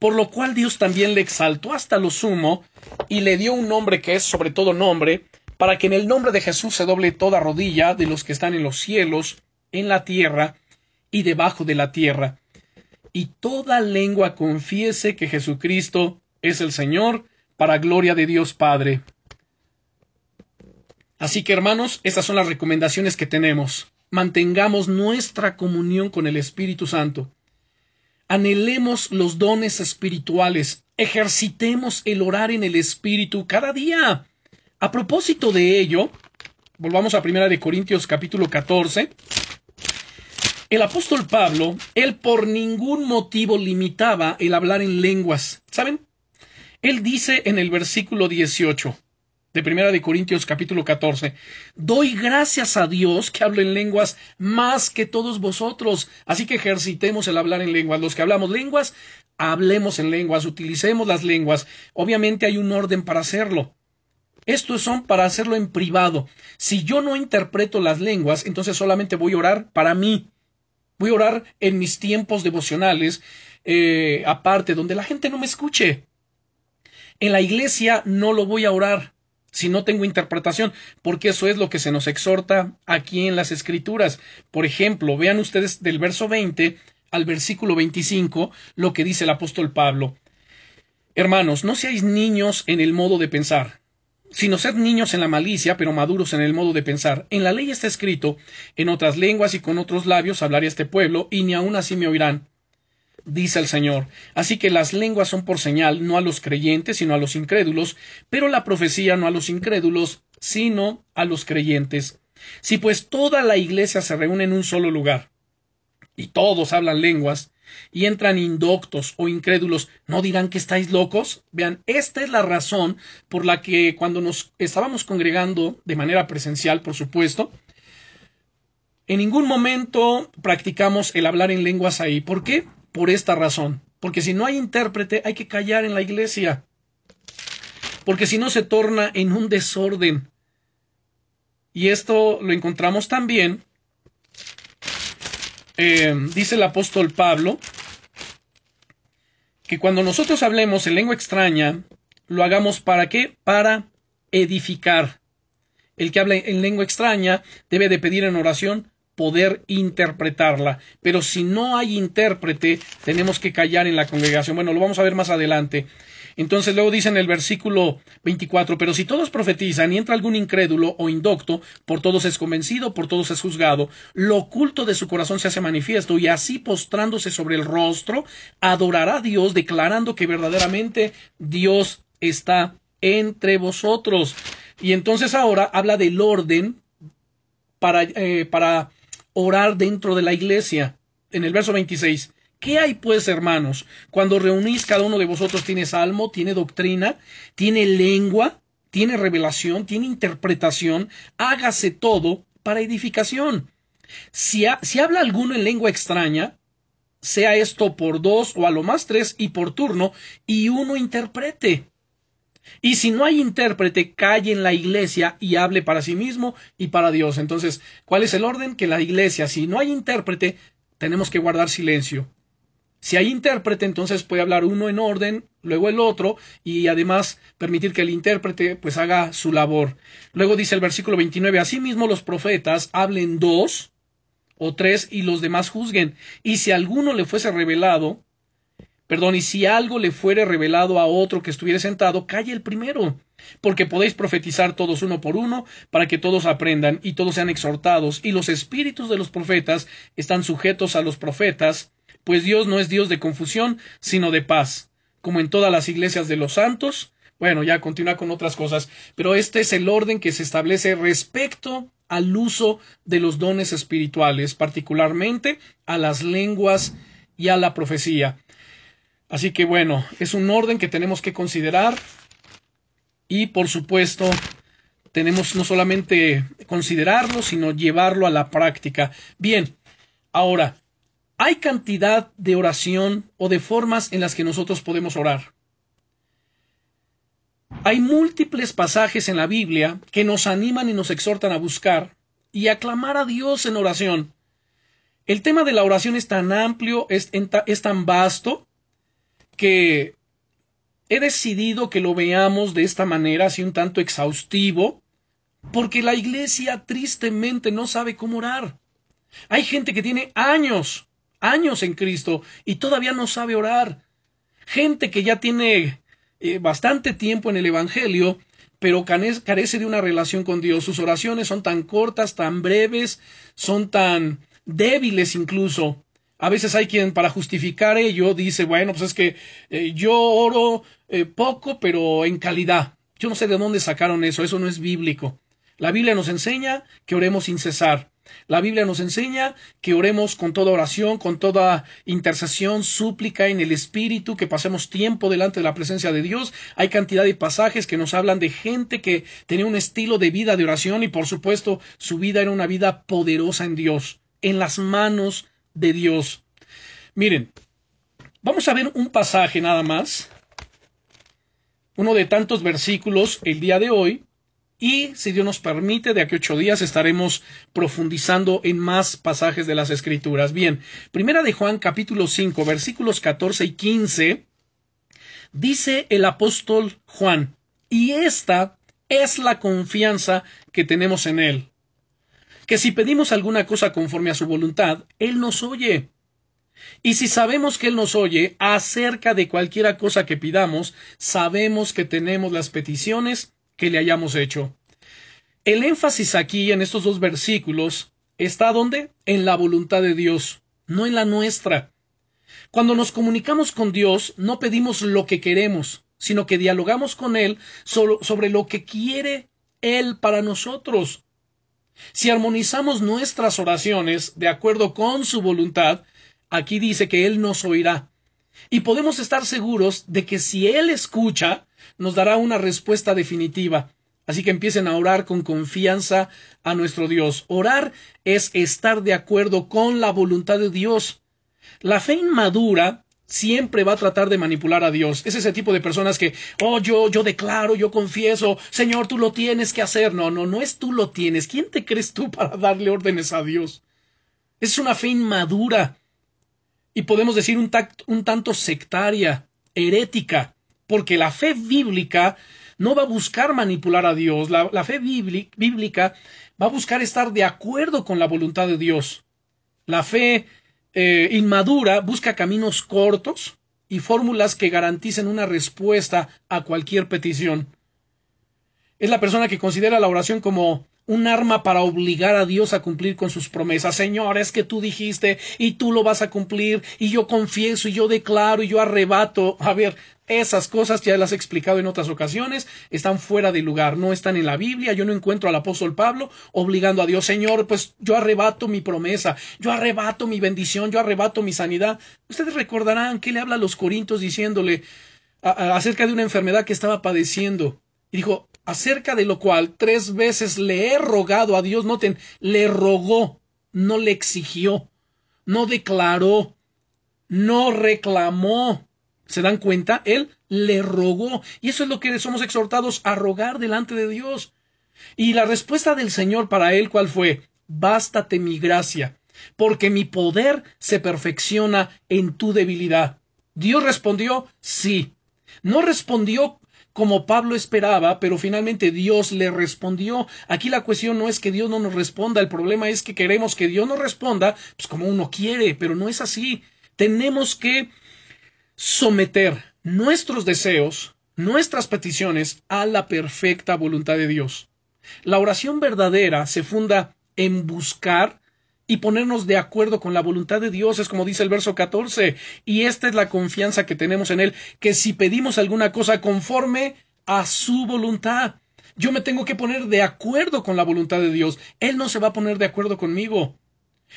por lo cual Dios también le exaltó hasta lo sumo y le dio un nombre que es sobre todo nombre, para que en el nombre de Jesús se doble toda rodilla de los que están en los cielos, en la tierra y debajo de la tierra, y toda lengua confiese que Jesucristo es el Señor, para gloria de Dios Padre. Así que hermanos, estas son las recomendaciones que tenemos. Mantengamos nuestra comunión con el Espíritu Santo anhelemos los dones espirituales, ejercitemos el orar en el Espíritu cada día. A propósito de ello, volvamos a Primera de Corintios capítulo 14. El apóstol Pablo, él por ningún motivo limitaba el hablar en lenguas. ¿Saben? Él dice en el versículo 18, de Primera de Corintios capítulo 14. Doy gracias a Dios que hablo en lenguas más que todos vosotros. Así que ejercitemos el hablar en lenguas. Los que hablamos lenguas, hablemos en lenguas, utilicemos las lenguas. Obviamente hay un orden para hacerlo. Estos son para hacerlo en privado. Si yo no interpreto las lenguas, entonces solamente voy a orar para mí. Voy a orar en mis tiempos devocionales, eh, aparte, donde la gente no me escuche. En la iglesia no lo voy a orar si no tengo interpretación, porque eso es lo que se nos exhorta aquí en las escrituras. Por ejemplo, vean ustedes del verso 20 al versículo 25 lo que dice el apóstol Pablo. Hermanos, no seáis niños en el modo de pensar, sino sed niños en la malicia, pero maduros en el modo de pensar. En la ley está escrito, en otras lenguas y con otros labios hablaré este pueblo, y ni aun así me oirán dice el Señor. Así que las lenguas son por señal no a los creyentes, sino a los incrédulos, pero la profecía no a los incrédulos, sino a los creyentes. Si pues toda la iglesia se reúne en un solo lugar, y todos hablan lenguas, y entran indoctos o incrédulos, ¿no dirán que estáis locos? Vean, esta es la razón por la que cuando nos estábamos congregando de manera presencial, por supuesto, en ningún momento practicamos el hablar en lenguas ahí. ¿Por qué? Por esta razón. Porque si no hay intérprete, hay que callar en la iglesia. Porque si no se torna en un desorden. Y esto lo encontramos también, eh, dice el apóstol Pablo, que cuando nosotros hablemos en lengua extraña, lo hagamos para qué? Para edificar. El que habla en lengua extraña debe de pedir en oración poder interpretarla. Pero si no hay intérprete, tenemos que callar en la congregación. Bueno, lo vamos a ver más adelante. Entonces luego dice en el versículo 24, pero si todos profetizan y entra algún incrédulo o indocto, por todos es convencido, por todos es juzgado, lo oculto de su corazón se hace manifiesto y así postrándose sobre el rostro, adorará a Dios declarando que verdaderamente Dios está entre vosotros. Y entonces ahora habla del orden para, eh, para orar dentro de la iglesia. En el verso 26. ¿Qué hay pues, hermanos? Cuando reunís cada uno de vosotros tiene salmo, tiene doctrina, tiene lengua, tiene revelación, tiene interpretación, hágase todo para edificación. Si, si habla alguno en lengua extraña, sea esto por dos o a lo más tres y por turno, y uno interprete. Y si no hay intérprete, calle en la iglesia y hable para sí mismo y para Dios. Entonces, ¿cuál es el orden? Que la iglesia, si no hay intérprete, tenemos que guardar silencio. Si hay intérprete, entonces puede hablar uno en orden, luego el otro, y además permitir que el intérprete pues haga su labor. Luego dice el versículo 29, asimismo los profetas hablen dos o tres y los demás juzguen. Y si alguno le fuese revelado, Perdón, y si algo le fuere revelado a otro que estuviera sentado, calle el primero, porque podéis profetizar todos uno por uno, para que todos aprendan y todos sean exhortados, y los espíritus de los profetas están sujetos a los profetas, pues Dios no es Dios de confusión, sino de paz, como en todas las iglesias de los santos. Bueno, ya continúa con otras cosas, pero este es el orden que se establece respecto al uso de los dones espirituales, particularmente a las lenguas y a la profecía. Así que bueno, es un orden que tenemos que considerar y por supuesto tenemos no solamente considerarlo, sino llevarlo a la práctica. Bien, ahora, hay cantidad de oración o de formas en las que nosotros podemos orar. Hay múltiples pasajes en la Biblia que nos animan y nos exhortan a buscar y aclamar a Dios en oración. El tema de la oración es tan amplio, es, es tan vasto, que he decidido que lo veamos de esta manera, así un tanto exhaustivo, porque la iglesia tristemente no sabe cómo orar. Hay gente que tiene años, años en Cristo y todavía no sabe orar. Gente que ya tiene eh, bastante tiempo en el Evangelio, pero carece de una relación con Dios. Sus oraciones son tan cortas, tan breves, son tan débiles incluso. A veces hay quien para justificar ello dice, bueno, pues es que eh, yo oro eh, poco, pero en calidad. Yo no sé de dónde sacaron eso, eso no es bíblico. La Biblia nos enseña que oremos sin cesar. La Biblia nos enseña que oremos con toda oración, con toda intercesión, súplica en el Espíritu, que pasemos tiempo delante de la presencia de Dios. Hay cantidad de pasajes que nos hablan de gente que tenía un estilo de vida de oración y por supuesto su vida era una vida poderosa en Dios, en las manos de Dios. Miren, vamos a ver un pasaje nada más, uno de tantos versículos el día de hoy, y si Dios nos permite, de aquí a ocho días estaremos profundizando en más pasajes de las Escrituras. Bien, primera de Juan capítulo 5, versículos 14 y 15, dice el apóstol Juan, y esta es la confianza que tenemos en Él. Que si pedimos alguna cosa conforme a su voluntad, Él nos oye. Y si sabemos que Él nos oye acerca de cualquiera cosa que pidamos, sabemos que tenemos las peticiones que le hayamos hecho. El énfasis aquí en estos dos versículos está donde? En la voluntad de Dios, no en la nuestra. Cuando nos comunicamos con Dios, no pedimos lo que queremos, sino que dialogamos con Él sobre lo que quiere Él para nosotros. Si armonizamos nuestras oraciones de acuerdo con su voluntad, aquí dice que Él nos oirá. Y podemos estar seguros de que si Él escucha, nos dará una respuesta definitiva. Así que empiecen a orar con confianza a nuestro Dios. Orar es estar de acuerdo con la voluntad de Dios. La fe inmadura siempre va a tratar de manipular a Dios. Es ese tipo de personas que, oh, yo, yo declaro, yo confieso, Señor, tú lo tienes que hacer. No, no, no es tú lo tienes. ¿Quién te crees tú para darle órdenes a Dios? Es una fe inmadura. Y podemos decir un, un tanto sectaria, herética, porque la fe bíblica no va a buscar manipular a Dios. La, la fe bíblica va a buscar estar de acuerdo con la voluntad de Dios. La fe eh, inmadura busca caminos cortos y fórmulas que garanticen una respuesta a cualquier petición. Es la persona que considera la oración como un arma para obligar a Dios a cumplir con sus promesas. Señor, es que tú dijiste y tú lo vas a cumplir y yo confieso y yo declaro y yo arrebato. A ver, esas cosas ya las he explicado en otras ocasiones, están fuera de lugar, no están en la Biblia. Yo no encuentro al apóstol Pablo obligando a Dios, Señor, pues yo arrebato mi promesa, yo arrebato mi bendición, yo arrebato mi sanidad. Ustedes recordarán que le habla a los corintios diciéndole acerca de una enfermedad que estaba padeciendo. Y dijo, acerca de lo cual tres veces le he rogado a Dios, noten, le rogó, no le exigió, no declaró, no reclamó, ¿Se dan cuenta? Él le rogó. Y eso es lo que somos exhortados a rogar delante de Dios. Y la respuesta del Señor para él, ¿cuál fue? Bástate mi gracia, porque mi poder se perfecciona en tu debilidad. Dios respondió sí. No respondió como Pablo esperaba, pero finalmente Dios le respondió. Aquí la cuestión no es que Dios no nos responda, el problema es que queremos que Dios nos responda, pues como uno quiere, pero no es así. Tenemos que someter nuestros deseos, nuestras peticiones a la perfecta voluntad de Dios. La oración verdadera se funda en buscar y ponernos de acuerdo con la voluntad de Dios, es como dice el verso 14, y esta es la confianza que tenemos en Él, que si pedimos alguna cosa conforme a su voluntad, yo me tengo que poner de acuerdo con la voluntad de Dios, Él no se va a poner de acuerdo conmigo.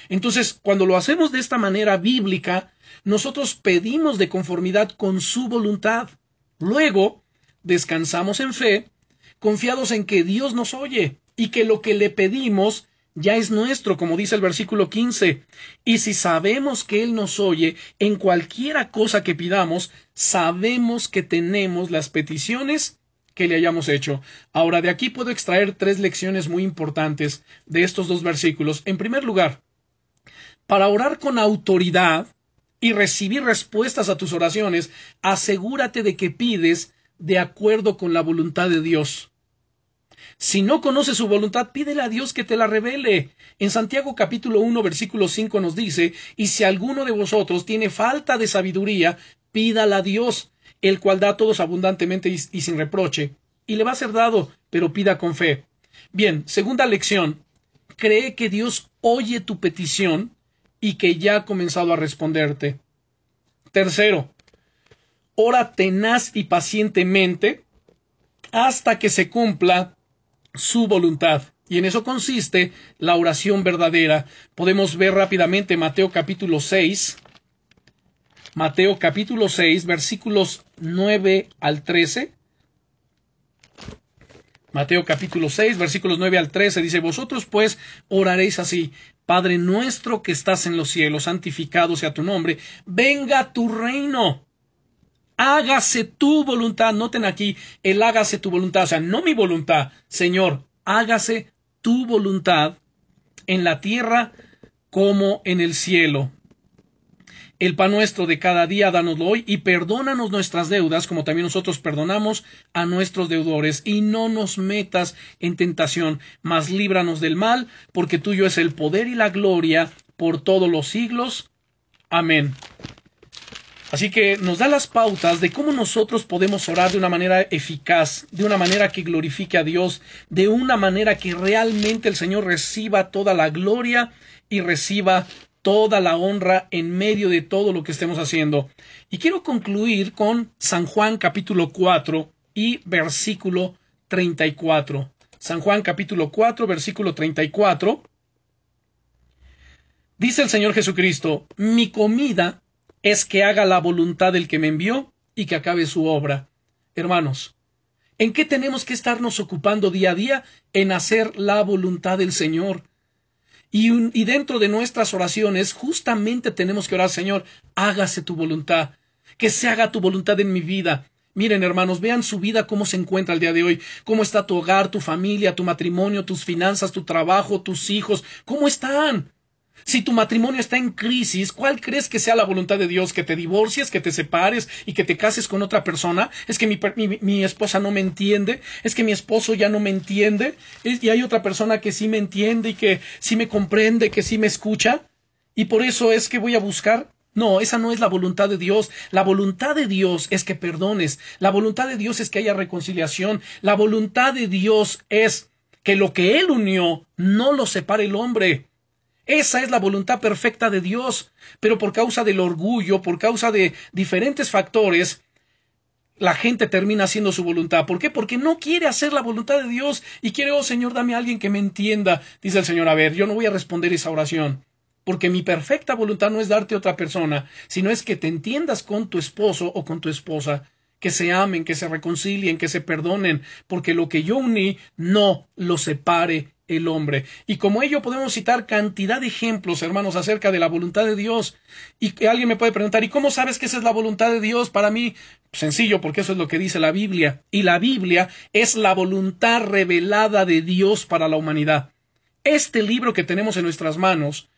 Entonces, cuando lo hacemos de esta manera bíblica, nosotros pedimos de conformidad con su voluntad. Luego, descansamos en fe, confiados en que Dios nos oye y que lo que le pedimos ya es nuestro, como dice el versículo 15. Y si sabemos que Él nos oye en cualquiera cosa que pidamos, sabemos que tenemos las peticiones que le hayamos hecho. Ahora, de aquí puedo extraer tres lecciones muy importantes de estos dos versículos. En primer lugar, para orar con autoridad y recibir respuestas a tus oraciones, asegúrate de que pides de acuerdo con la voluntad de Dios. Si no conoces su voluntad, pídele a Dios que te la revele. En Santiago capítulo 1 versículo 5 nos dice, y si alguno de vosotros tiene falta de sabiduría, pídala a Dios, el cual da a todos abundantemente y, y sin reproche, y le va a ser dado, pero pida con fe. Bien, segunda lección, cree que Dios oye tu petición y que ya ha comenzado a responderte. Tercero, ora tenaz y pacientemente hasta que se cumpla su voluntad. Y en eso consiste la oración verdadera. Podemos ver rápidamente Mateo capítulo 6. Mateo capítulo 6, versículos 9 al 13. Mateo capítulo 6, versículos 9 al 13 dice, Vosotros pues oraréis así, Padre nuestro que estás en los cielos, santificado sea tu nombre, venga tu reino, hágase tu voluntad. Noten aquí, el hágase tu voluntad, o sea, no mi voluntad, Señor, hágase tu voluntad en la tierra como en el cielo. El pan nuestro de cada día, dánoslo hoy, y perdónanos nuestras deudas, como también nosotros perdonamos a nuestros deudores, y no nos metas en tentación, mas líbranos del mal, porque tuyo es el poder y la gloria por todos los siglos. Amén. Así que nos da las pautas de cómo nosotros podemos orar de una manera eficaz, de una manera que glorifique a Dios, de una manera que realmente el Señor reciba toda la gloria y reciba toda la honra en medio de todo lo que estemos haciendo. Y quiero concluir con San Juan capítulo 4 y versículo 34. San Juan capítulo 4 versículo 34. Dice el Señor Jesucristo, mi comida es que haga la voluntad del que me envió y que acabe su obra. Hermanos, ¿en qué tenemos que estarnos ocupando día a día? En hacer la voluntad del Señor. Y, y, dentro de nuestras oraciones, justamente tenemos que orar, Señor, hágase tu voluntad, que se haga tu voluntad en mi vida. Miren, hermanos, vean su vida cómo se encuentra el día de hoy, cómo está tu hogar, tu familia, tu matrimonio, tus finanzas, tu trabajo, tus hijos, cómo están. Si tu matrimonio está en crisis, ¿cuál crees que sea la voluntad de Dios? ¿Que te divorcies, que te separes y que te cases con otra persona? ¿Es que mi, mi, esposa no me entiende? ¿Es que mi esposo ya no me entiende? ¿Y hay otra persona que sí me entiende y que sí me comprende, que sí me escucha? ¿Y por eso es que voy a buscar? No, esa no es la voluntad de Dios. La voluntad de Dios es que perdones. La voluntad de Dios es que haya reconciliación. La voluntad de Dios es que lo que Él unió no lo separe el hombre. Esa es la voluntad perfecta de Dios, pero por causa del orgullo, por causa de diferentes factores, la gente termina haciendo su voluntad. ¿Por qué? Porque no quiere hacer la voluntad de Dios y quiere, oh Señor, dame a alguien que me entienda. Dice el Señor, a ver, yo no voy a responder esa oración, porque mi perfecta voluntad no es darte otra persona, sino es que te entiendas con tu esposo o con tu esposa, que se amen, que se reconcilien, que se perdonen, porque lo que yo uní no lo separe el hombre. Y como ello podemos citar cantidad de ejemplos, hermanos, acerca de la voluntad de Dios. Y que alguien me puede preguntar, ¿y cómo sabes que esa es la voluntad de Dios para mí? Sencillo, porque eso es lo que dice la Biblia. Y la Biblia es la voluntad revelada de Dios para la humanidad. Este libro que tenemos en nuestras manos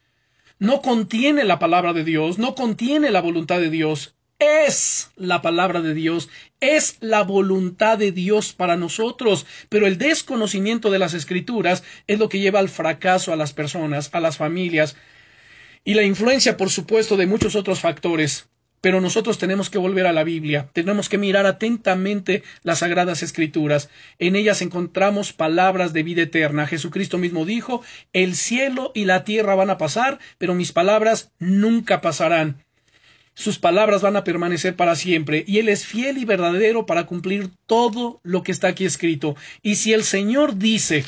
no contiene la palabra de Dios, no contiene la voluntad de Dios, es la palabra de Dios, es la voluntad de Dios para nosotros, pero el desconocimiento de las escrituras es lo que lleva al fracaso a las personas, a las familias, y la influencia, por supuesto, de muchos otros factores. Pero nosotros tenemos que volver a la Biblia, tenemos que mirar atentamente las sagradas escrituras. En ellas encontramos palabras de vida eterna. Jesucristo mismo dijo, el cielo y la tierra van a pasar, pero mis palabras nunca pasarán sus palabras van a permanecer para siempre, y Él es fiel y verdadero para cumplir todo lo que está aquí escrito. Y si el Señor dice,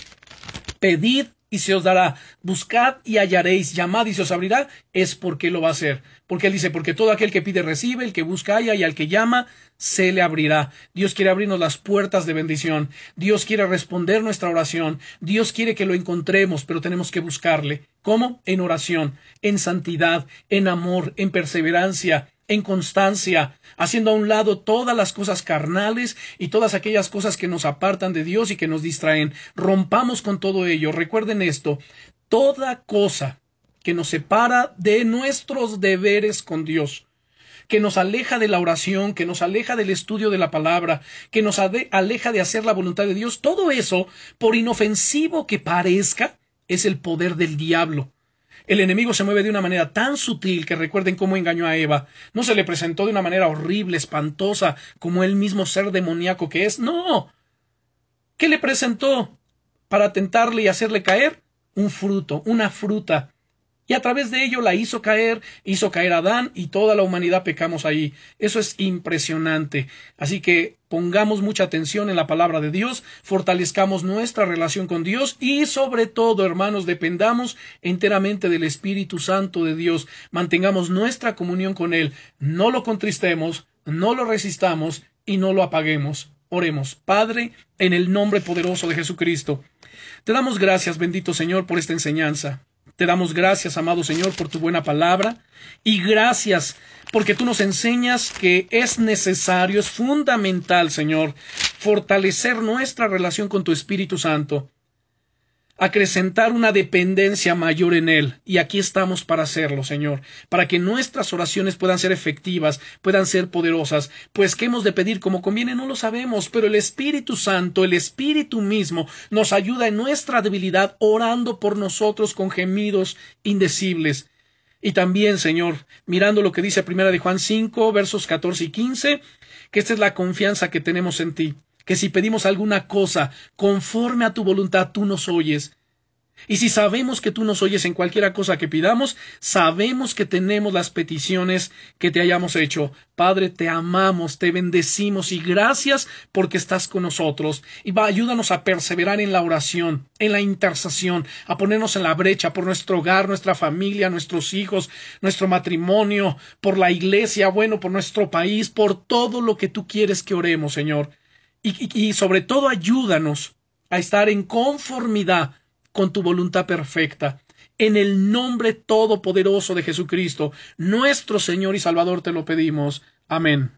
pedid y se os dará, buscad y hallaréis, llamad y se os abrirá, es porque lo va a hacer. Porque Él dice, porque todo aquel que pide recibe, el que busca halla y al que llama se le abrirá. Dios quiere abrirnos las puertas de bendición. Dios quiere responder nuestra oración. Dios quiere que lo encontremos, pero tenemos que buscarle. ¿Cómo? En oración, en santidad, en amor, en perseverancia, en constancia, haciendo a un lado todas las cosas carnales y todas aquellas cosas que nos apartan de Dios y que nos distraen. Rompamos con todo ello. Recuerden esto, toda cosa que nos separa de nuestros deberes con Dios, que nos aleja de la oración, que nos aleja del estudio de la palabra, que nos aleja de hacer la voluntad de Dios, todo eso, por inofensivo que parezca, es el poder del diablo. El enemigo se mueve de una manera tan sutil que recuerden cómo engañó a Eva. No se le presentó de una manera horrible, espantosa, como el mismo ser demoníaco que es. No. ¿Qué le presentó para tentarle y hacerle caer? Un fruto, una fruta y a través de ello la hizo caer, hizo caer a Adán y toda la humanidad pecamos ahí. Eso es impresionante. Así que pongamos mucha atención en la palabra de Dios, fortalezcamos nuestra relación con Dios y sobre todo, hermanos, dependamos enteramente del Espíritu Santo de Dios, mantengamos nuestra comunión con Él, no lo contristemos, no lo resistamos y no lo apaguemos. Oremos, Padre, en el nombre poderoso de Jesucristo. Te damos gracias, bendito Señor, por esta enseñanza. Te damos gracias, amado Señor, por tu buena palabra y gracias porque tú nos enseñas que es necesario, es fundamental, Señor, fortalecer nuestra relación con tu Espíritu Santo. Acrecentar una dependencia mayor en Él. Y aquí estamos para hacerlo, Señor, para que nuestras oraciones puedan ser efectivas, puedan ser poderosas, pues qué hemos de pedir como conviene no lo sabemos, pero el Espíritu Santo, el Espíritu mismo, nos ayuda en nuestra debilidad, orando por nosotros con gemidos indecibles. Y también, Señor, mirando lo que dice Primera de Juan 5, versos 14 y 15, que esta es la confianza que tenemos en ti que si pedimos alguna cosa conforme a tu voluntad, tú nos oyes. Y si sabemos que tú nos oyes en cualquiera cosa que pidamos, sabemos que tenemos las peticiones que te hayamos hecho. Padre, te amamos, te bendecimos y gracias porque estás con nosotros. Y va, ayúdanos a perseverar en la oración, en la intercesión, a ponernos en la brecha por nuestro hogar, nuestra familia, nuestros hijos, nuestro matrimonio, por la iglesia, bueno, por nuestro país, por todo lo que tú quieres que oremos, Señor y, sobre todo ayúdanos a estar en conformidad con tu voluntad perfecta. En el nombre todopoderoso de Jesucristo, nuestro Señor y Salvador, te lo pedimos. Amén.